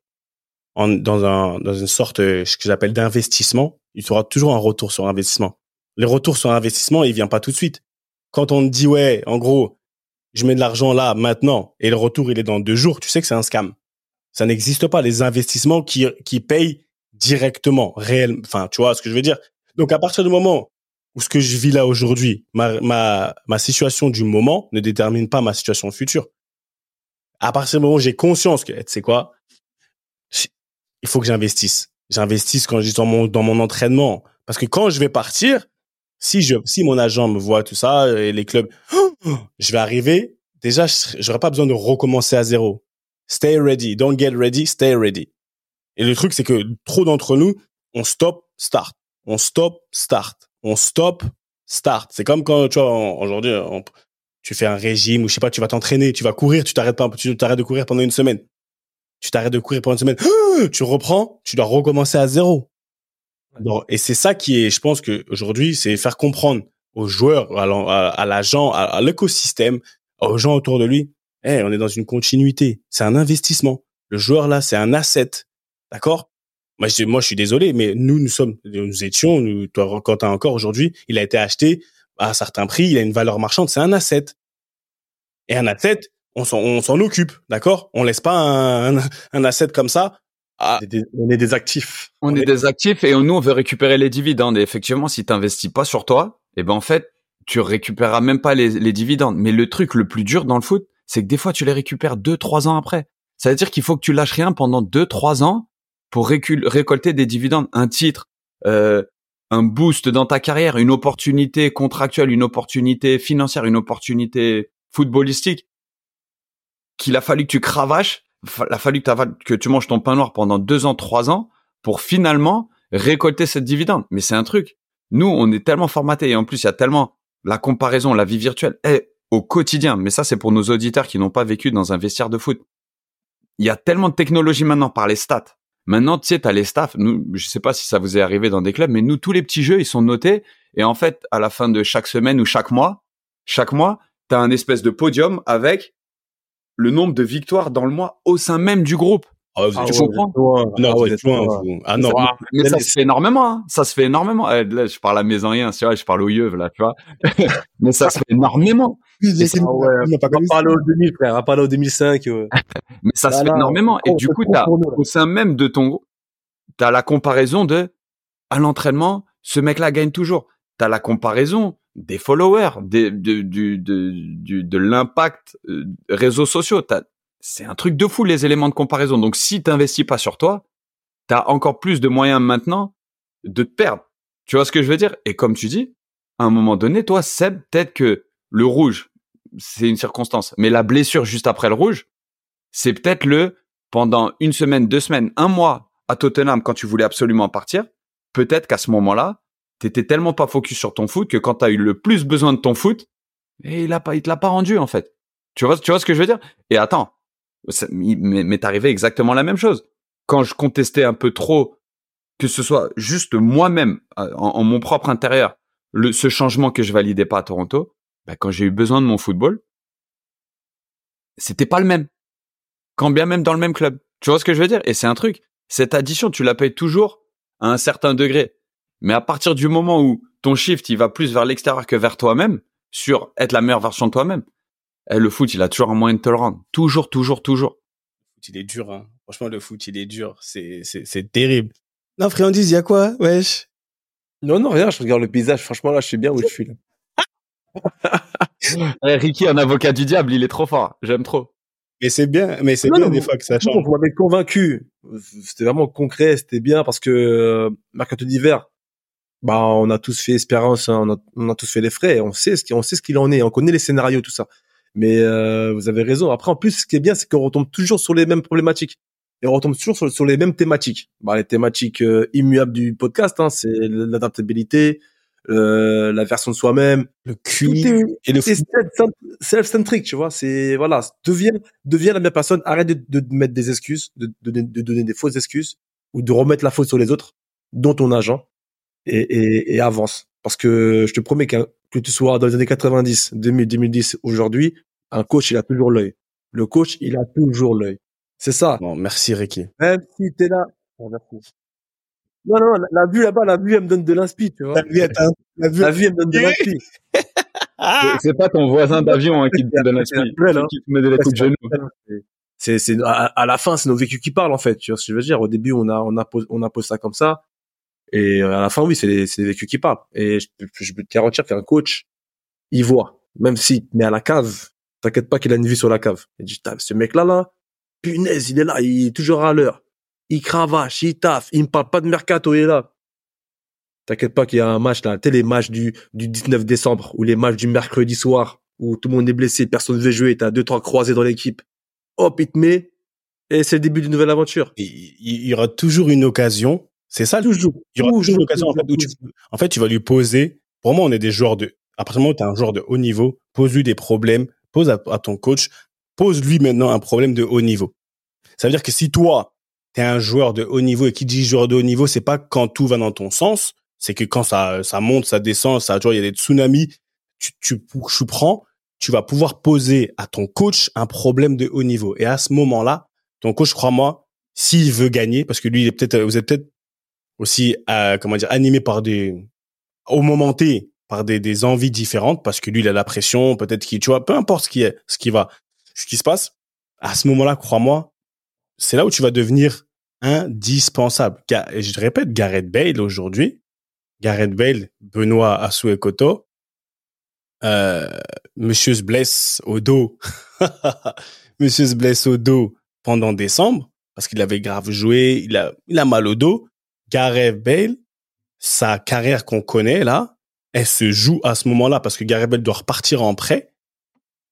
dans, un, dans une sorte, euh, ce que j'appelle d'investissement, il y aura toujours un retour sur investissement. Les retours sur investissement, il vient pas tout de suite. Quand on te dit, ouais, en gros, je mets de l'argent là, maintenant, et le retour, il est dans deux jours, tu sais que c'est un scam. Ça n'existe pas, les investissements qui, qui payent directement, réel, enfin, tu vois ce que je veux dire? Donc, à partir du moment où ce que je vis là aujourd'hui, ma, ma, ma situation du moment ne détermine pas ma situation future à partir du moment où j'ai conscience que, tu sais quoi, il faut que j'investisse. J'investisse quand je dis dans mon, dans mon entraînement. Parce que quand je vais partir, si je, si mon agent me voit tout ça et les clubs, je vais arriver. Déjà, j'aurai pas besoin de recommencer à zéro. Stay ready. Don't get ready. Stay ready. Et le truc, c'est que trop d'entre nous, on stop, start. On stop, start. On stop, start. C'est comme quand, tu vois, aujourd'hui, tu fais un régime ou je sais pas, tu vas t'entraîner, tu vas courir, tu t'arrêtes pas, tu t'arrêtes de courir pendant une semaine. Tu t'arrêtes de courir pendant une semaine, tu reprends, tu dois recommencer à zéro. et c'est ça qui est, je pense que aujourd'hui, c'est faire comprendre aux joueurs, à l'agent, à, l'écosystème, aux gens autour de lui, hey, on est dans une continuité. C'est un investissement. Le joueur là, c'est un asset. D'accord? Moi je, moi, je suis désolé, mais nous, nous sommes, nous étions, nous, toi, Quentin encore aujourd'hui, il a été acheté à un certain prix, il a une valeur marchande, c'est un asset. Et un asset, on s'en occupe, d'accord? On laisse pas un, un, asset comme ça. On est des actifs. On, est, des actifs et nous, on veut récupérer les dividendes. Et effectivement, si tu n'investis pas sur toi, eh ben en fait, tu récupéreras même pas les, les dividendes. Mais le truc le plus dur dans le foot, c'est que des fois, tu les récupères deux, trois ans après. Ça veut dire qu'il faut que tu lâches rien pendant deux, trois ans pour récolter des dividendes. Un titre, euh, un boost dans ta carrière, une opportunité contractuelle, une opportunité financière, une opportunité footballistique, qu'il a fallu que tu cravaches, il a fallu que, tu manges ton pain noir pendant deux ans, trois ans pour finalement récolter cette dividende. Mais c'est un truc. Nous, on est tellement formatés et en plus, il y a tellement la comparaison, la vie virtuelle est au quotidien. Mais ça, c'est pour nos auditeurs qui n'ont pas vécu dans un vestiaire de foot. Il y a tellement de technologie maintenant par les stats, Maintenant, tu sais, t'as les staffs. Nous, je sais pas si ça vous est arrivé dans des clubs, mais nous, tous les petits jeux, ils sont notés. Et en fait, à la fin de chaque semaine ou chaque mois, chaque mois, t'as un espèce de podium avec le nombre de victoires dans le mois au sein même du groupe. Ah, vous ah tu comprends Non, vous êtes loin, Ah non, mais ça se fait énormément. Hein. Ça se fait énormément. Eh, là, je parle à mes anciens, c'est vrai, je parle aux yeux, là, tu vois. mais ça se fait énormément. Ça, ouais, on pas parler au 2000, frère. On va parler au 2005. mais ça se fait énormément. Et du coup, t'as au sein même de ton groupe, t'as la comparaison de à l'entraînement, ce mec-là gagne toujours. T'as la comparaison des followers, des, de, du, de, du, de l'impact euh, réseaux sociaux. T'as c'est un truc de fou les éléments de comparaison. Donc si t'investis pas sur toi, t'as encore plus de moyens maintenant de te perdre. Tu vois ce que je veux dire? Et comme tu dis, à un moment donné, toi, Seb, peut-être que le rouge, c'est une circonstance, mais la blessure juste après le rouge, c'est peut-être le pendant une semaine, deux semaines, un mois à Tottenham quand tu voulais absolument partir. Peut-être qu'à ce moment-là, t'étais tellement pas focus sur ton foot que quand t'as eu le plus besoin de ton foot, et il a pas, il te l'a pas rendu en fait. Tu vois, tu vois ce que je veux dire? Et attends, m'est arrivé exactement la même chose. Quand je contestais un peu trop, que ce soit juste moi-même, euh, en, mon propre intérieur, ce changement que je validais pas à Toronto, bah, quand j'ai eu besoin de mon football, c'était pas le même. Quand bien même dans le même club. Tu vois ce que je veux dire? Et c'est un truc. Cette addition, tu la payes toujours à un certain degré. Mais à partir du moment où ton shift, il va plus vers l'extérieur que vers toi-même, sur être la meilleure version de toi-même, eh, le foot, il a toujours un moyen de te le rendre. Toujours, toujours, toujours. Le foot, il est dur, hein. Franchement, le foot, il est dur. C'est, c'est, c'est terrible. Non, friandise, il y a quoi, wesh? Non, non, rien, je regarde le paysage. Franchement, là, je suis bien où je suis, là. Eh, Ricky, un avocat du diable, il est trop fort. J'aime trop. Mais c'est bien, mais c'est bien des fois que ça change. Vous m'avez convaincu. C'était vraiment concret, c'était bien parce que euh, mercato d'hiver, bah on a tous fait espérance, hein, on, a, on, a, tous fait les frais, on sait ce on sait ce qu'il en est, on connaît les scénarios tout ça. Mais euh, vous avez raison. Après en plus ce qui est bien c'est qu'on retombe toujours sur les mêmes problématiques et on retombe toujours sur, sur les mêmes thématiques. Bah les thématiques euh, immuables du podcast hein, c'est l'adaptabilité, euh, la version de soi-même, le QI et le self-centric, tu vois. C'est voilà, deviens deviens la même personne. Arrête de, de mettre des excuses, de, de, de, donner des fausses excuses ou de remettre la faute sur les autres, dont ton agent, et, et, et avance. Parce que je te promets qu'un que tu sois dans les années 90, 2000, 2010, aujourd'hui, un coach il a toujours l'œil. Le coach il a toujours l'œil. C'est ça. Bon, merci Ricky. Même si t'es là. Bon, merci. Non, non, la, vue là-bas, la vue, elle me donne de l'inspi, tu vois. La vue, attends, la vue, la vue, elle me donne de l'inspi. c'est pas ton voisin d'avion hein, qui te donne de l'inspi, hein. qui te met de genoux. C'est, c'est, à, à, la fin, c'est nos vécus qui parlent, en fait. Tu vois ce que je veux dire? Au début, on a, on a posé, on a posé ça comme ça. Et euh, à la fin, oui, c'est les, c'est les vécus qui parlent. Et je, je peux te garantir qu'un coach, il voit. Même si, mais à la cave, t'inquiète pas qu'il a une vue sur la cave. Il dit, ce mec-là, là, punaise, il est là, il est toujours à l'heure il cravache, il taffe, il me parle pas de mercato, il est là. T'inquiète pas qu'il y a un match là, tu les matchs du, du 19 décembre ou les matchs du mercredi soir où tout le monde est blessé, personne ne veut jouer, t'as deux, trois croisés dans l'équipe. Hop, il te met et c'est le début d'une nouvelle aventure. Il, y aura toujours une occasion. C'est ça toujours. Il y aura toujours, une occasion en fait, où tu, en fait, tu vas lui poser. Pour moi, on est des joueurs de. À partir du moment où tu es un joueur de haut niveau, pose-lui des problèmes, pose à, à ton coach, pose-lui maintenant un problème de haut niveau. Ça veut dire que si toi, t'es un joueur de haut niveau et qui dit joueur de haut niveau, c'est pas quand tout va dans ton sens, c'est que quand ça ça monte, ça descend, ça tu vois, il y a des tsunamis, tu tu tu prends, tu vas pouvoir poser à ton coach un problème de haut niveau et à ce moment-là, ton coach crois-moi, s'il veut gagner parce que lui il est peut-être vous êtes peut-être aussi euh, comment dire animé par des au moment T par des, des envies différentes parce que lui il a la pression, peut-être qu'il tu vois, peu importe ce qui est ce qui va ce qui se passe, à ce moment-là, crois-moi, c'est là où tu vas devenir indispensable. Et je répète, Gareth Bale aujourd'hui, Gareth Bale, Benoît Asuekoto, euh, monsieur se blesse au dos. monsieur se blesse au dos pendant décembre parce qu'il avait grave joué, il a, il a mal au dos. Gareth Bale, sa carrière qu'on connaît là, elle se joue à ce moment-là parce que Gareth Bale doit repartir en prêt.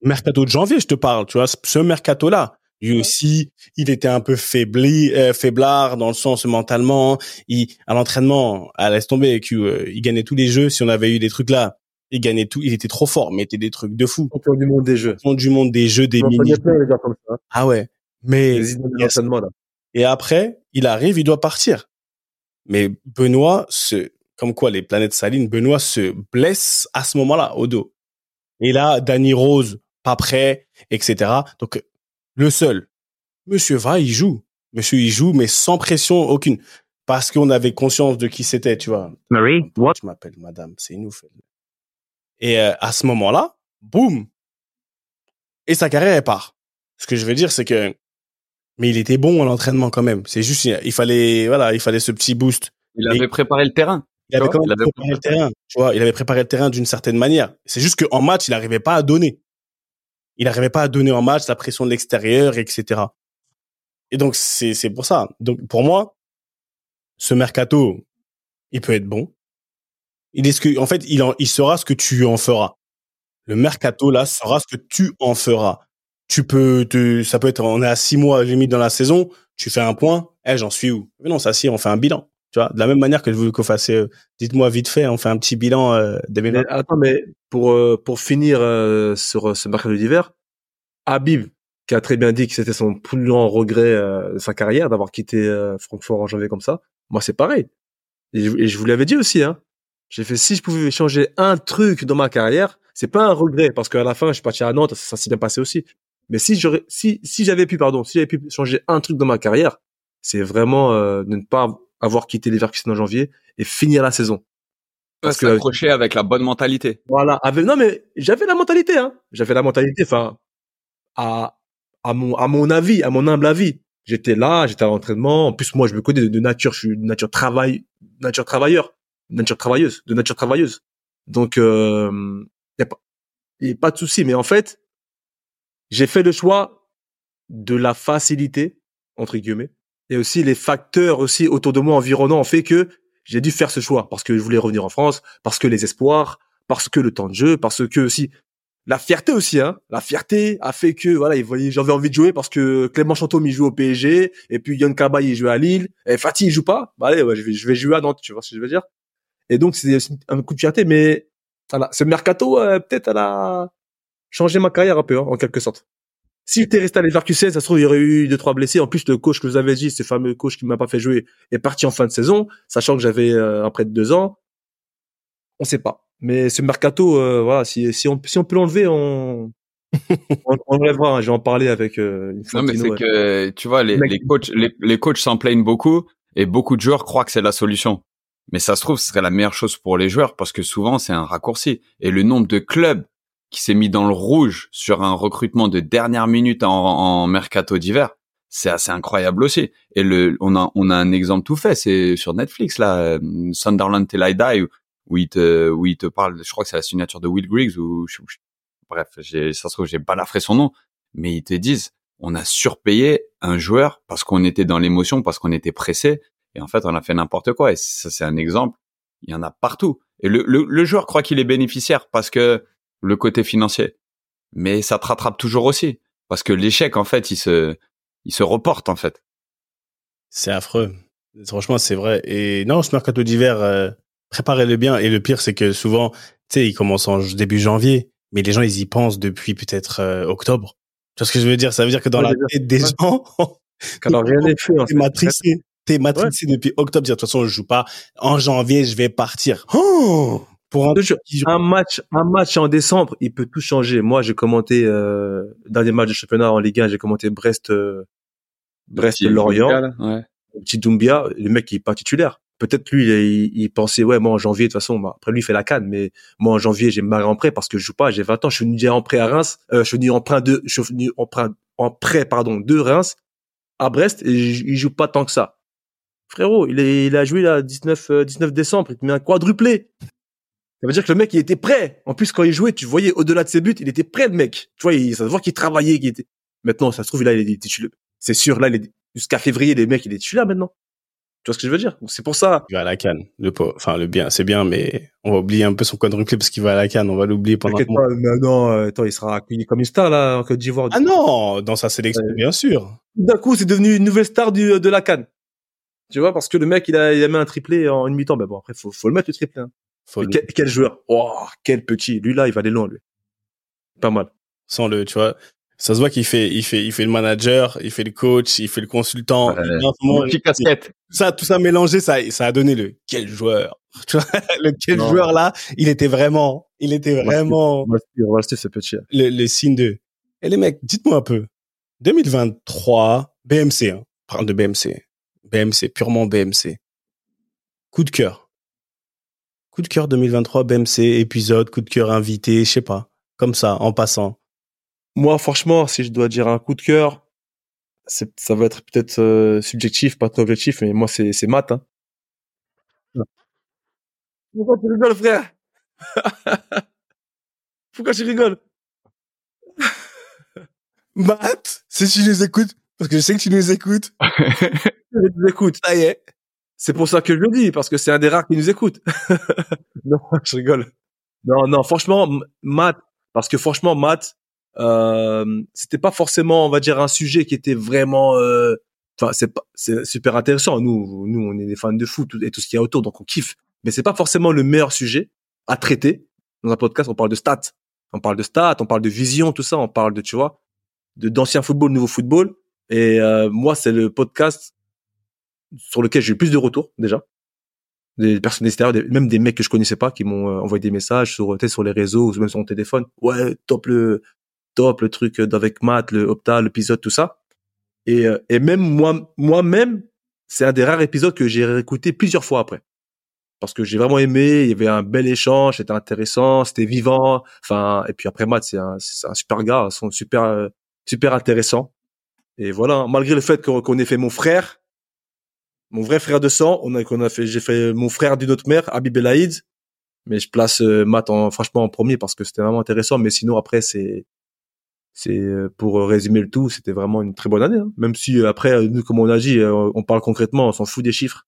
Mercato de janvier, je te parle, tu vois, ce mercato-là. Lui aussi, il était un peu faibli, euh, faiblard dans le sens mentalement. Il, à l'entraînement, à laisse tomber, euh, il gagnait tous les jeux. Si on avait eu des trucs là, il gagnait tout. Il était trop fort, mais était des trucs de fou. Champion du monde des jeux. Champion du monde des jeux, des mini. Ah ouais. Mais et après, il arrive, il doit partir. Mais Benoît se, comme quoi les planètes salines, Benoît se blesse à ce moment-là au dos. Et là, Danny Rose pas prêt, etc. Donc le seul. Monsieur va, il joue. Monsieur, il joue, mais sans pression aucune. Parce qu'on avait conscience de qui c'était, tu vois. Marie, what? Je m'appelle madame, c'est une ouf. Et euh, à ce moment-là, boum. Et sa carrière, elle part. Ce que je veux dire, c'est que, mais il était bon à l'entraînement quand même. C'est juste, il fallait, voilà, il fallait ce petit boost. Il avait préparé le terrain. Il avait quand même préparé le terrain. Tu vois, il avait préparé le terrain d'une certaine manière. C'est juste qu'en match, il n'arrivait pas à donner il n'arrivait pas à donner en match la pression de l'extérieur, etc. Et donc c'est c'est pour ça. Donc pour moi, ce mercato, il peut être bon. Il est ce que, en fait, il en, il sera ce que tu en feras. Le mercato là sera ce que tu en feras. Tu peux te, ça peut être, on est à six mois limite dans la saison, tu fais un point, eh j'en suis où? Mais non, ça si, on fait un bilan. Tu vois, de la même manière que je veux qu'on fasse, euh, dites-moi vite fait, on fait un petit bilan euh, des Attends, mais pour euh, pour finir euh, sur ce mercato d'hiver, Habib qui a très bien dit que c'était son plus grand regret de sa carrière d'avoir quitté Francfort en janvier comme ça. Moi, c'est pareil. Et je, vous l'avais dit aussi, hein. J'ai fait si je pouvais changer un truc dans ma carrière, c'est pas un regret parce qu'à la fin, je suis parti à Nantes, ça, s'est bien passé aussi. Mais si j'aurais, si, si j'avais pu, pardon, si j'avais pu changer un truc dans ma carrière, c'est vraiment euh, de ne pas avoir quitté les en janvier et finir la saison. Parce que accrocher avec la bonne mentalité. Voilà, avec non mais j'avais la mentalité hein. J'avais la mentalité enfin à à mon à mon avis, à mon humble avis. J'étais là, j'étais à l'entraînement. En plus moi je me connais de, nature, je suis de nature travail nature travailleur, nature travailleuse, de nature travailleuse. Donc euh, y a pas y a pas de souci mais en fait, j'ai fait le choix de la facilité entre guillemets et aussi les facteurs aussi autour de moi environnants ont fait que j'ai dû faire ce choix parce que je voulais revenir en France, parce que les espoirs, parce que le temps de jeu, parce que aussi la fierté aussi, hein. La fierté a fait que voilà, j'avais envie de jouer parce que Clément Chantôme il joue au PSG et puis Yann Kaba il joue à Lille et Fatih il joue pas. Bah allez, je vais je vais jouer à Nantes, tu vois ce que je veux dire? Et donc c'est un coup de fierté, mais voilà, ce mercato euh, peut-être elle a changé ma carrière un peu hein, en quelque sorte. Si j'étais resté à Leverkusen, ça se trouve, il y aurait eu deux, trois blessés. En plus, le coach que vous avez dit, ce fameux coach qui m'a pas fait jouer, est parti en fin de saison, sachant que j'avais euh, près de deux ans. On sait pas. Mais ce mercato, euh, voilà, si, si, on, si on peut l'enlever, on, on, on. Hein. Je vais en parler avec euh, une Non, mais c'est que, tu vois, les, les coachs, les, les coachs s'en plaignent beaucoup et beaucoup de joueurs croient que c'est la solution. Mais ça se trouve, ce serait la meilleure chose pour les joueurs parce que souvent, c'est un raccourci. Et le nombre de clubs qui s'est mis dans le rouge sur un recrutement de dernière minute en, en mercato d'hiver, c'est assez incroyable aussi. Et le, on a, on a un exemple tout fait, c'est sur Netflix là, euh, Sunderland Till I Die, où il te, où il te parle, je crois que c'est la signature de Will Griggs ou, bref, j'ai, ça se trouve j'ai balafré son nom, mais ils te disent, on a surpayé un joueur parce qu'on était dans l'émotion, parce qu'on était pressé, et en fait on a fait n'importe quoi. Et ça c'est un exemple, il y en a partout. Et le, le, le joueur croit qu'il est bénéficiaire parce que le côté financier. Mais ça te rattrape toujours aussi. Parce que l'échec, en fait, il se, il se reporte, en fait. C'est affreux. Franchement, c'est vrai. Et non, ce mercato d'hiver, euh, préparez-le bien. Et le pire, c'est que souvent, tu sais, il commence en début janvier, mais les gens, ils y pensent depuis peut-être euh, octobre. Tu vois ce que je veux dire? Ça veut dire que dans la tête des gens, quand rien n'est fait, t'es matricé. T'es matricé depuis octobre. De toute façon, je joue pas. En janvier, je vais partir. Oh pour un, match, un match en décembre, il peut tout changer. Moi, j'ai commenté euh, dans des matchs de championnat en Ligue 1, j'ai commenté Brest, euh, Brest Lorient, ouais. petit Doumbia, le mec il est pas titulaire. Peut-être lui, il, il, pensait ouais, moi en janvier de toute façon, bah, après lui il fait la canne, mais moi en janvier j'ai marré en prêt parce que je joue pas, j'ai 20 ans, je suis venu en prêt à Reims, euh, je suis venu en prêt de, je suis venu en prêt, en prêt pardon de Reims à Brest et il joue pas tant que ça. Frérot, il, est, il a joué là 19 19 décembre, il te met un quadruplé. Ça veut dire que le mec, il était prêt. En plus, quand il jouait, tu voyais au-delà de ses buts, il était prêt, le mec. Tu vois, il, ça se voit qu'il travaillait, qu'il était. Maintenant, ça se trouve, là, il est titulaire. C'est sûr, là, il est... jusqu'à février, les mecs, il est titulaire maintenant. Tu vois ce que je veux dire? C'est pour ça. Il va à la canne. Le enfin le bien, c'est bien, mais on va oublier un peu son quadruplé parce qu'il va à la canne. On va l'oublier pendant. T'inquiète pas, mais non, euh, attends, il sera accueilli comme une star là en Côte d'Ivoire. Ah non, dans sa sélection, bien sûr. D'un coup, c'est devenu une nouvelle star du, de la canne. Tu vois, parce que le mec, il a, il a mis un triplé en une mi-temps. Ben bon, après, faut, faut le mettre le triplé. Hein. Quel, joueur Oh, quel petit. Lui là, il va aller loin lui. Pas mal. Sans le, tu vois, ça se voit qu'il fait, il fait, il fait le manager, il fait le coach, il fait le consultant. casquette. Ça, tout ça mélangé, ça, ça a donné le quel joueur. Tu vois, le quel joueur là, il était vraiment, il était vraiment. On va rester ce petit. Le, le signe de. Et les mecs, dites-moi un peu. 2023, BMC, hein. Parle de BMC. BMC, purement BMC. Coup de cœur. Coup de cœur 2023 BMC, épisode, coup de cœur invité, je sais pas. Comme ça, en passant. Moi, franchement, si je dois dire un coup de cœur, ça va être peut-être euh, subjectif, pas trop objectif, mais moi, c'est, c'est maths. Hein. Pourquoi tu rigoles, frère? Pourquoi tu rigoles? Matt, si tu nous écoutes, parce que je sais que tu nous écoutes. je nous écoute. Ça y est. C'est pour ça que je le dis, parce que c'est un des rares qui nous écoute. non, je rigole. Non, non, franchement, Matt, parce que franchement, Matt, euh, c'était pas forcément, on va dire, un sujet qui était vraiment, euh, enfin, c'est pas, c'est super intéressant. Nous, nous, on est des fans de foot et tout ce qu'il y a autour, donc on kiffe. Mais c'est pas forcément le meilleur sujet à traiter dans un podcast. On parle de stats, on parle de stats, on parle de vision, tout ça. On parle de, tu vois, de d'ancien football, nouveau football. Et euh, moi, c'est le podcast sur lequel j'ai eu plus de retours déjà des personnes extérieures, même des mecs que je connaissais pas qui m'ont euh, envoyé des messages sur sur les réseaux ou même sur mon téléphone. Ouais, top le top, le truc avec Matt, le Opta, l'épisode, tout ça. Et, et même moi, moi-même, c'est un des rares épisodes que j'ai réécouté plusieurs fois après. Parce que j'ai vraiment aimé, il y avait un bel échange, c'était intéressant, c'était vivant. Enfin, et puis après Matt, c'est un, un super gars, sont super, super intéressant. Et voilà, malgré le fait qu'on ait fait mon frère, mon vrai frère de sang, on a, qu'on a fait, j'ai fait mon frère d'une autre mère, Habib Elaïd, mais je place euh, Matt en, franchement en premier parce que c'était vraiment intéressant. Mais sinon après c'est, c'est euh, pour résumer le tout, c'était vraiment une très bonne année. Hein. Même si euh, après nous, comme on a dit, on parle concrètement, on s'en fout des chiffres.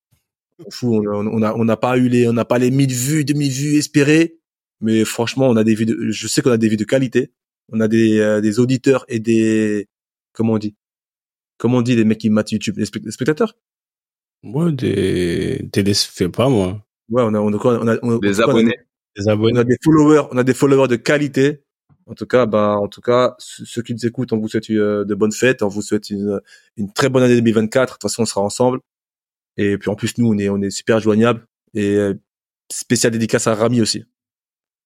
On fout, on, a, on n'a pas eu les, on n'a pas les 1000 vues, 2000 vues espérées. Mais franchement, on a des vues de, je sais qu'on a des vues de qualité. On a des, des auditeurs et des, comment on dit, comment on dit les mecs qui matent YouTube, les, spectateurs? Ouais, des, des, fais pas moi. Ouais, on a, on a, on a, on a des abonnés. des abonnés. On a des followers, on a des followers de qualité. En tout cas, bah, en tout cas, ceux qui nous écoutent, on vous souhaite euh, de bonnes fêtes, on vous souhaite une, une très bonne année 2024. De toute façon, on sera ensemble. Et puis en plus, nous, on est, on est super joignables. Et euh, spécial dédicace à Rami aussi,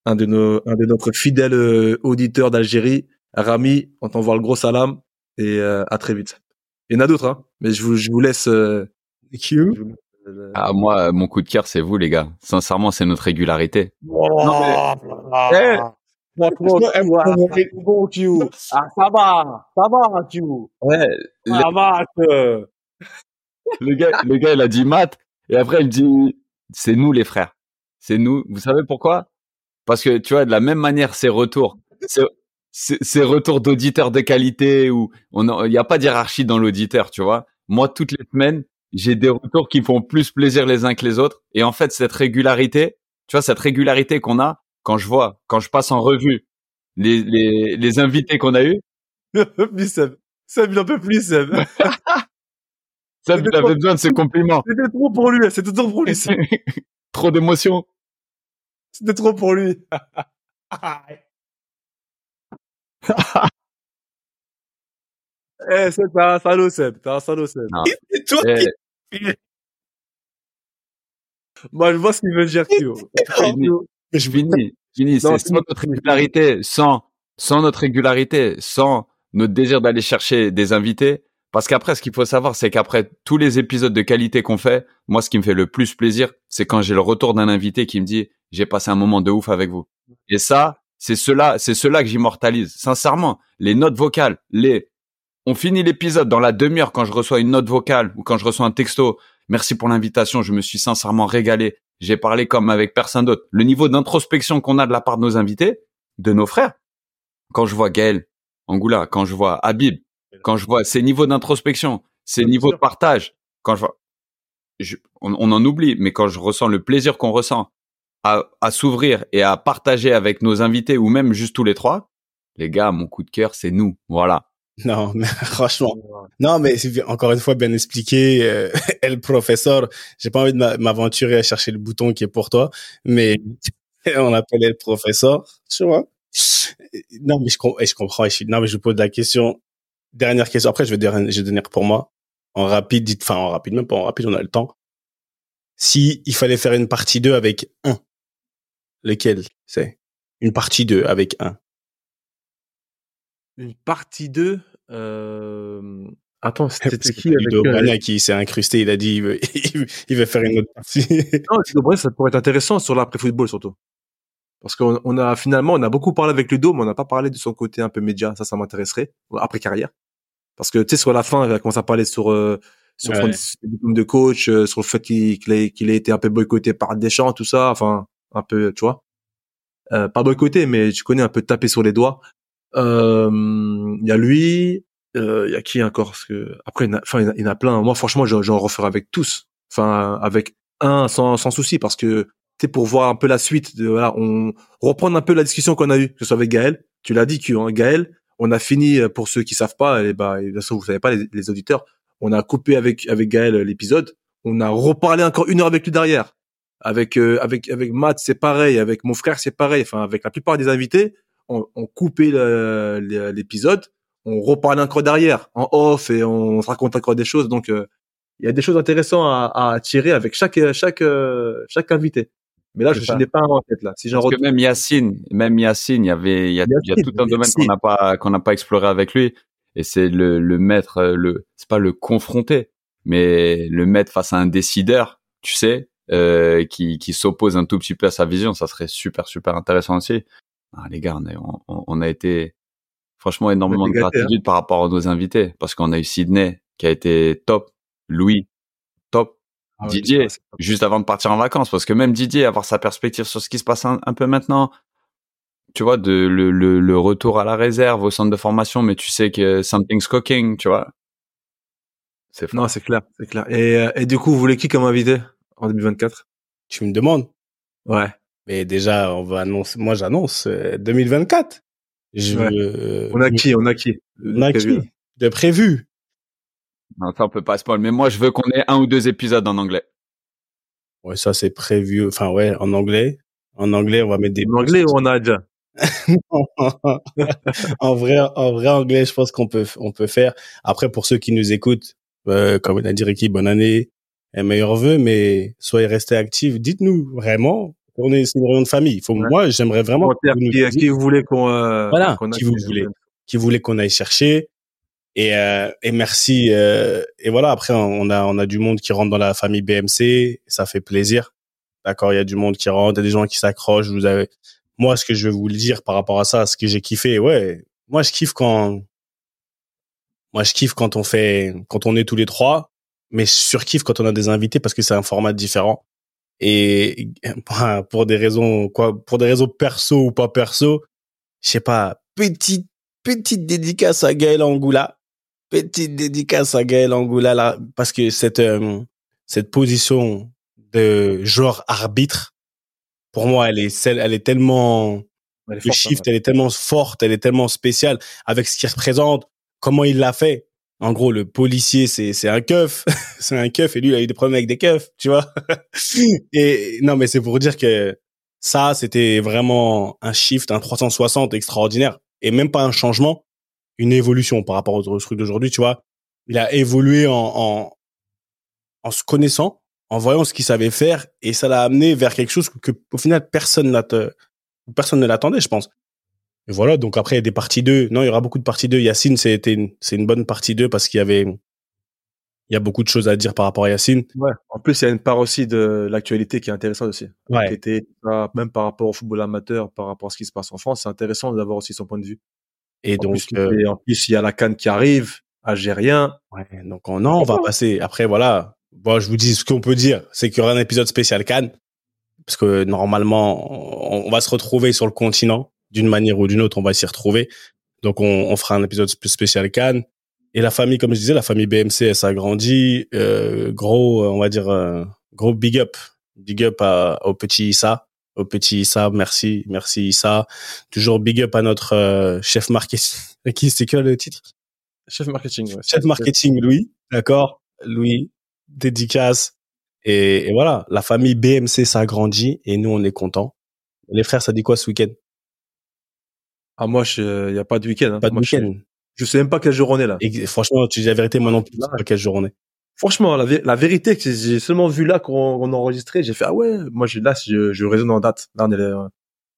un de nos, un de notre fidèles euh, auditeurs d'Algérie. Rami, on t'envoie le gros salam et à très vite. Il y en a d'autres, hein, mais je vous, je vous laisse. Ah, moi, mon coup de cœur, c'est vous, les gars. Sincèrement, c'est notre régularité. Oh, non, mais... Eh, ah, ça va, ça va, tu. Ouais. Ça va, le gars, le gars, il a dit maths, et après, il dit, c'est nous, les frères. C'est nous. Vous savez pourquoi? Parce que, tu vois, de la même manière, ces retours, ces retours d'auditeurs de qualité où on il n'y a pas d'hierarchie dans l'auditeur, tu vois. Moi, toutes les semaines, j'ai des retours qui font plus plaisir les uns que les autres. Et en fait, cette régularité, tu vois, cette régularité qu'on a, quand je vois, quand je passe en revue les, les, les invités qu'on a eus. plus Seb. Seb, il en peut plus, Seb. Seb, il avait besoin de ce compliment. C'était trop pour lui, c'était trop pour lui. trop d'émotion. C'était trop pour lui. Eh, c'est un salaud, Seb. Salaud, Seb. Et toi, Eh. Moi, je vois ce qu'il veut dire, Théo. Je finis, finis. C'est sans notre régularité, sans, sans notre régularité, sans notre désir d'aller chercher des invités. Parce qu'après, ce qu'il faut savoir, c'est qu'après tous les épisodes de qualité qu'on fait, moi, ce qui me fait le plus plaisir, c'est quand j'ai le retour d'un invité qui me dit, j'ai passé un moment de ouf avec vous. Et ça, c'est cela, c'est cela que j'immortalise. Sincèrement, les notes vocales, les, on finit l'épisode dans la demi-heure quand je reçois une note vocale ou quand je reçois un texto. Merci pour l'invitation. Je me suis sincèrement régalé. J'ai parlé comme avec personne d'autre. Le niveau d'introspection qu'on a de la part de nos invités, de nos frères. Quand je vois Gaël, Angoula, quand je vois Habib, quand je vois ces niveaux d'introspection, ces niveaux de partage, quand je vois, on, en oublie, mais quand je ressens le plaisir qu'on ressent à, à s'ouvrir et à partager avec nos invités ou même juste tous les trois, les gars, mon coup de cœur, c'est nous. Voilà. Non, mais franchement. Non, mais encore une fois bien expliqué. Euh, le professeur, j'ai pas envie de m'aventurer à chercher le bouton qui est pour toi, mais on appelait le professeur, tu vois. Non, mais je, je comprends. Je, non, mais je vous pose la question. Dernière question. Après, je vais donner, je vais donner pour moi. En rapide, dites, enfin, en rapide, même pas en rapide, on a le temps. Si il fallait faire une partie 2 avec un, lequel c'est? Une partie 2 avec un. Une partie 2 euh... Attends, c'était qui avec euh... qui s'est incrusté, il a dit il veut, il veut faire une autre partie. non, Ludo ça pourrait être intéressant sur l'après-football surtout. Parce qu'on on a finalement, on a beaucoup parlé avec Ludo, mais on n'a pas parlé de son côté un peu média. Ça, ça m'intéresserait après carrière. Parce que tu sais, sur la fin, il a commencé à parler sur euh, sur ouais. son diplôme de coach, euh, sur le fait qu'il qu ait, qu'il ait été un peu boycotté par Deschamps, tout ça. Enfin, un peu, tu vois. Euh, pas boycotté, mais tu connais un peu tapé sur les doigts. Il euh, y a lui, il euh, y a qui encore? Parce que après, il enfin, il y en a plein. Moi, franchement, j'en referai avec tous. Enfin, avec un sans, sans souci, parce que sais, pour voir un peu la suite. De, voilà, on reprendre un peu la discussion qu'on a eue, que ce soit avec Gaël. Tu l'as dit, hein, Gaël, on a fini pour ceux qui savent pas. Et bah, toute façon, vous savez pas les, les auditeurs. On a coupé avec avec Gaël l'épisode. On a reparlé encore une heure avec lui derrière. Avec euh, avec avec Matt, c'est pareil. Avec mon frère, c'est pareil. Enfin, avec la plupart des invités on, on coupait l'épisode, on reparlait encore derrière, en off, et on se raconte encore des choses. Donc, euh, il y a des choses intéressantes à, à tirer avec chaque chaque chaque invité. Mais là, je, n'ai pas en tête là. Si Parce que même Yacine, même Yacine, il y avait, il y a, il y a tout un domaine qu'on n'a pas, qu'on n'a pas exploré avec lui. Et c'est le, le mettre, le, c'est pas le confronter, mais le mettre face à un décideur, tu sais, euh, qui, qui s'oppose un tout petit peu à sa vision, ça serait super, super intéressant aussi. Ah, les gars, on, on, on a été, franchement, énormément de hein. gratitude par rapport à nos invités, parce qu'on a eu Sydney, qui a été top, Louis, top, ah Didier, juste avant de partir en vacances, parce que même Didier, avoir sa perspective sur ce qui se passe un, peu maintenant, tu vois, de le, le, le, retour à la réserve au centre de formation, mais tu sais que something's cooking, tu vois. C'est non, c'est clair, c'est clair. Et, euh, et du coup, vous voulez qui comme invité en 2024 Tu me demandes Ouais. Mais déjà, on va annoncer. Moi, j'annonce 2024. Euh, je, euh, on a qui On a qui On a qui De prévu. Non, ça on peut pas spoil. Mais moi, je veux qu'on ait un ou deux épisodes en anglais. Ouais, ça c'est prévu. Enfin ouais, en anglais. En anglais, on va mettre des. En anglais ou on a déjà en vrai, en vrai anglais, je pense qu'on peut, on peut faire. Après, pour ceux qui nous écoutent, euh, comme il a dit Ricky, bonne année et meilleurs vœux, mais soyez restés actifs. Dites-nous vraiment. On est, une réunion de famille. Faut, Moi, j'aimerais vraiment. Qui, qui, vous voulez qu'on, euh, voilà, qui vous voulez, qui voulez qu'on aille chercher. Et, euh, et merci. Euh, et voilà, après, on a, on a du monde qui rentre dans la famille BMC. Ça fait plaisir. D'accord, il y a du monde qui rentre, il y a des gens qui s'accrochent. Vous avez, moi, ce que je vais vous le dire par rapport à ça, ce que j'ai kiffé, ouais, moi, je kiffe quand, moi, je kiffe quand on fait, quand on est tous les trois, mais je surkiffe quand on a des invités parce que c'est un format différent. Et pour des raisons, quoi, pour des raisons perso ou pas perso, je sais pas, petite, petite dédicace à Gaël Angoula petite dédicace à Gaël Angoula là, parce que cette euh, cette position de joueur arbitre, pour moi, elle est celle, elle est tellement elle est shift, elle est tellement forte, elle est tellement spéciale avec ce qu'il représente, comment il l'a fait. En gros, le policier, c'est c'est un keuf, c'est un keuf et lui il a eu des problèmes avec des keufs, tu vois. et non, mais c'est pour dire que ça, c'était vraiment un shift, un 360 extraordinaire et même pas un changement, une évolution par rapport aux trucs d'aujourd'hui, tu vois. Il a évolué en, en, en se connaissant, en voyant ce qu'il savait faire, et ça l'a amené vers quelque chose que, au final, personne personne ne l'attendait, je pense. Et voilà, donc après, il y a des parties 2. Non, il y aura beaucoup de parties 2. Yacine, c'était une, c'est une bonne partie 2 parce qu'il y avait, il y a beaucoup de choses à dire par rapport à Yacine. Ouais. En plus, il y a une part aussi de l'actualité qui est intéressante aussi. Ouais. Qui était, même par rapport au football amateur, par rapport à ce qui se passe en France, c'est intéressant d'avoir aussi son point de vue. Et en donc, plus, euh, en plus, il y a la canne qui arrive, algérien. Ouais, donc on, non, on va passer. Après, voilà. Bon, je vous dis ce qu'on peut dire, c'est qu'il y aura un épisode spécial Cannes, parce que normalement, on, va se retrouver sur le continent d'une manière ou d'une autre. On va s'y retrouver. Donc, on, on, fera un épisode spécial Cannes. Et la famille, comme je disais, la famille BMC, elle s'agrandit. Euh, gros, on va dire, euh, gros big up, big up à, au petit Issa au petit Issa, merci, merci Issa. Toujours big up à notre euh, chef marketing. Qui c'est quoi le titre? Chef marketing. Ouais. Chef marketing, Louis. D'accord, Louis. Dédicace. Et, voilà, la famille BMC s'agrandit et nous on est contents. Les frères, ça dit quoi ce week-end? Ah moi, il y a pas de week-end. Hein. Pas de week-end. Je, sais même pas quelle journée là. Et, franchement, tu dis la vérité, moi non plus. Pas quelle journée. Franchement, la, la vérité, que j'ai seulement vu là qu'on a enregistré, j'ai fait ah ouais, moi je, là je, je raisonne en date. Là on est le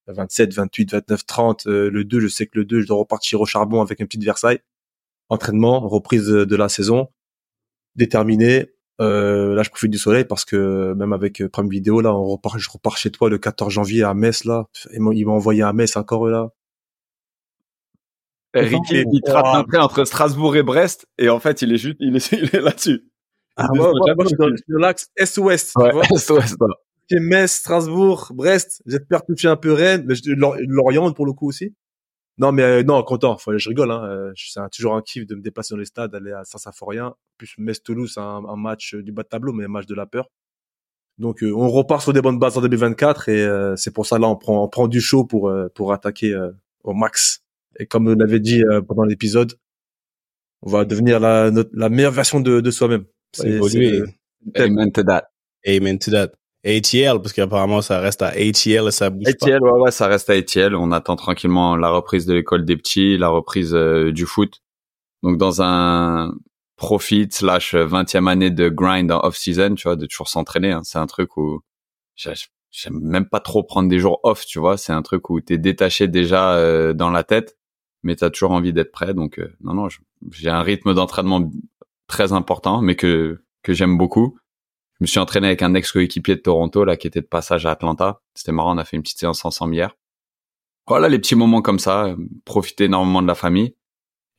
27, 28, 29, 30. le 2, je sais que le 2, je dois repartir au charbon avec une petite Versailles. Entraînement, reprise de, la saison, déterminé. Euh, là, je profite du soleil parce que même avec euh, Prime Vidéo, là, on repart, je repars chez toi le 14 janvier à Metz, là. Il m'a envoyé à Metz encore là. Eric, il, un train entre Strasbourg et Brest, et en fait, il est juste, il est, il est là-dessus. Ah, moi, moi, je suis dans l'axe est-ouest. Ouais, est-ouest. Metz, Strasbourg, Brest. J'espère toucher un peu Rennes, mais Lorient pour le coup aussi. Non, mais euh, non, content. Faut, je rigole. Hein. Euh, c'est toujours un kiff de me déplacer dans les stades, aller à Saint-Symphorien. Plus Metz-Toulouse, un, un match du bas de tableau, mais un match de la peur. Donc, euh, on repart sur des bonnes bases en 2024 et c'est pour ça là, on prend, on prend du chaud pour pour attaquer au max. Et comme on l'avait dit pendant l'épisode, on va devenir la, la meilleure version de, de soi-même. C'est Amen to that. Amen to that. ATL, parce qu'apparemment ça reste à ATL et ça bouge ATL, ouais, ouais, ça reste à ATL. On attend tranquillement la reprise de l'école des petits, la reprise euh, du foot. Donc dans un profit slash 20e année de grind en off-season, tu vois, de toujours s'entraîner. Hein. C'est un truc où j'aime même pas trop prendre des jours off, tu vois. C'est un truc où t'es détaché déjà euh, dans la tête, mais t'as toujours envie d'être prêt. Donc euh, non, non, j'ai un rythme d'entraînement très important, mais que que j'aime beaucoup. Je me suis entraîné avec un ex coéquipier de Toronto là qui était de passage à Atlanta. C'était marrant, on a fait une petite séance ensemble hier. Voilà les petits moments comme ça, euh, profiter énormément de la famille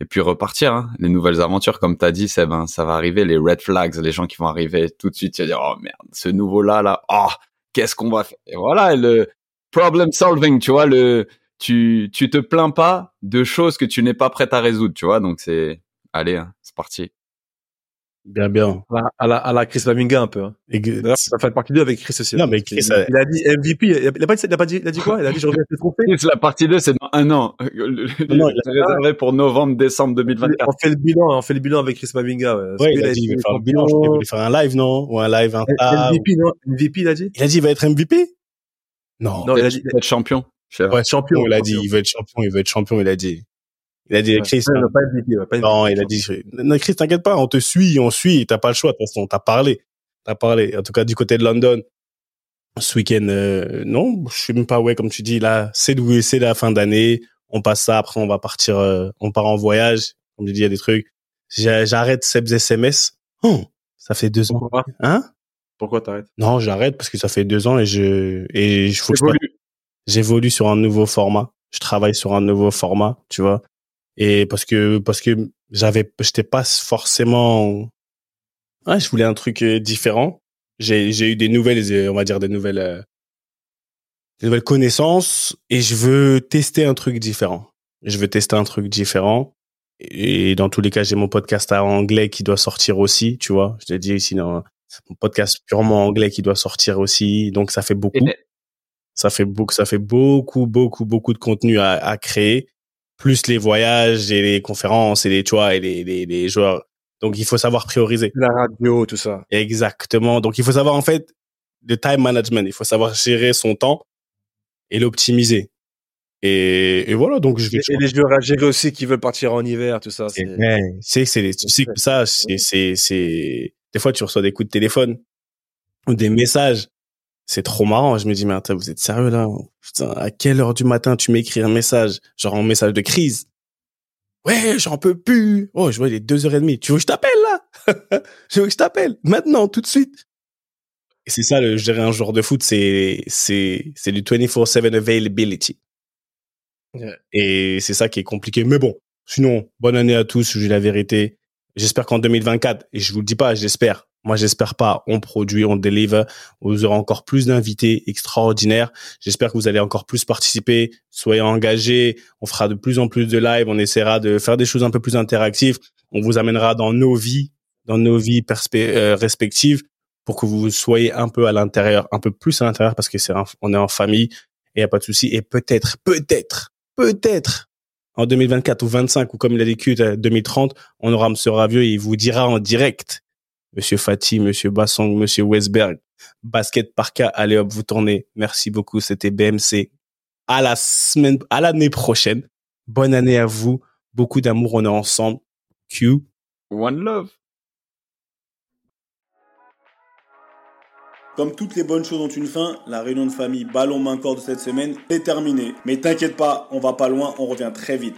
et puis repartir. Hein. Les nouvelles aventures, comme tu as dit, Seb, hein, ça va arriver, les red flags, les gens qui vont arriver tout de suite, tu vas dire, oh merde, ce nouveau-là, là, oh, qu'est-ce qu'on va faire? Et voilà, le problem solving, tu vois, le tu, tu te plains pas de choses que tu n'es pas prêt à résoudre, tu vois, donc c'est, allez, hein, c'est parti. Bien, bien. À la, à la, Chris Laminga un peu. Hein. D'ailleurs, ça fait partie 2 avec Chris aussi. Non, mais Chris, il, a... il a dit MVP. Il a, pas dit, il a pas dit, il a dit quoi? Il a dit je reviens avec trophée. La partie 2, c'est dans un an. Non, il a réservé pour novembre, décembre 2024. On fait le bilan, on fait le bilan avec Chris Laminga. Ouais, ouais il, a dit il va faire le bilan. Je il voulait faire un live, non? Ou un live, un MVP, non? MVP, il a dit? Il a dit il va être MVP Non. Non, il a dit être champion. Ouais, champion, il a dit, il veut être champion, il veut être champion, il a dit. Il a dit, Chris. Non, pas MVP, pas non, il a dit, non, Chris, t'inquiète pas, on te suit, on suit, t'as pas le choix, de toute façon, t'as parlé. T'as parlé. En tout cas, du côté de London, ce week-end, euh, non, je suis même pas, ouais, comme tu dis, là, c'est c'est la fin d'année, on passe ça, après, on va partir, euh, on part en voyage. Comme tu dis, il y a des trucs. J'arrête Seb's SMS. Oh, ça fait deux ans. Pourquoi? Hein? Pourquoi t'arrêtes? Non, j'arrête parce que ça fait deux ans et je, et il faut que j'évolue sur un nouveau format. Je travaille sur un nouveau format, tu vois. Et parce que parce que j'avais j'étais pas forcément ouais, je voulais un truc euh, différent. J'ai j'ai eu des nouvelles euh, on va dire des nouvelles euh, des nouvelles connaissances et je veux tester un truc différent. Je veux tester un truc différent. Et dans tous les cas j'ai mon podcast en anglais qui doit sortir aussi tu vois. Je dit ici dans mon podcast purement anglais qui doit sortir aussi. Donc ça fait beaucoup ça fait beaucoup ça fait beaucoup beaucoup beaucoup de contenu à, à créer plus les voyages et les conférences et les, tu et les, les, les joueurs. Donc, il faut savoir prioriser. La radio, tout ça. Exactement. Donc, il faut savoir, en fait, le time management. Il faut savoir gérer son temps et l'optimiser. Et, et, voilà, donc je vais. Et les joueurs à gérer aussi qui veulent partir en hiver, tout ça. C'est, c'est, c'est, tu sais que ça, c'est, c'est, c'est, des fois, tu reçois des coups de téléphone ou des messages c'est trop marrant. Je me dis, mais attends, vous êtes sérieux là? Putain, à quelle heure du matin tu m'écris un message? Genre un message de crise? Ouais, j'en peux plus. Oh, je vois, il est deux heures et demie. Tu veux que je t'appelle là? Je veux que je t'appelle maintenant, tout de suite. Et c'est ça, le gérer un joueur de foot, c'est c'est c'est du 24/7 availability. Et c'est ça qui est compliqué. Mais bon, sinon, bonne année à tous. Je dis la vérité. J'espère qu'en 2024, et je vous le dis pas, j'espère, moi, j'espère pas. On produit, on deliver. Vous aurez encore plus d'invités extraordinaires. J'espère que vous allez encore plus participer. Soyez engagés. On fera de plus en plus de live. On essaiera de faire des choses un peu plus interactives. On vous amènera dans nos vies, dans nos vies euh, respectives pour que vous soyez un peu à l'intérieur, un peu plus à l'intérieur parce que c'est on est en famille et y a pas de souci. Et peut-être, peut-être, peut-être en 2024 ou 25 ou comme il a dit 2030, on aura M. Ravieux et il vous dira en direct Monsieur Fatih, Monsieur Bassong, Monsieur Westberg. Basket par cas, allez hop, vous tournez. Merci beaucoup, c'était BMC. À la semaine, à l'année prochaine. Bonne année à vous. Beaucoup d'amour, on est ensemble. Q. One love. Comme toutes les bonnes choses ont une fin, la réunion de famille ballon main corps de cette semaine est terminée. Mais t'inquiète pas, on va pas loin, on revient très vite.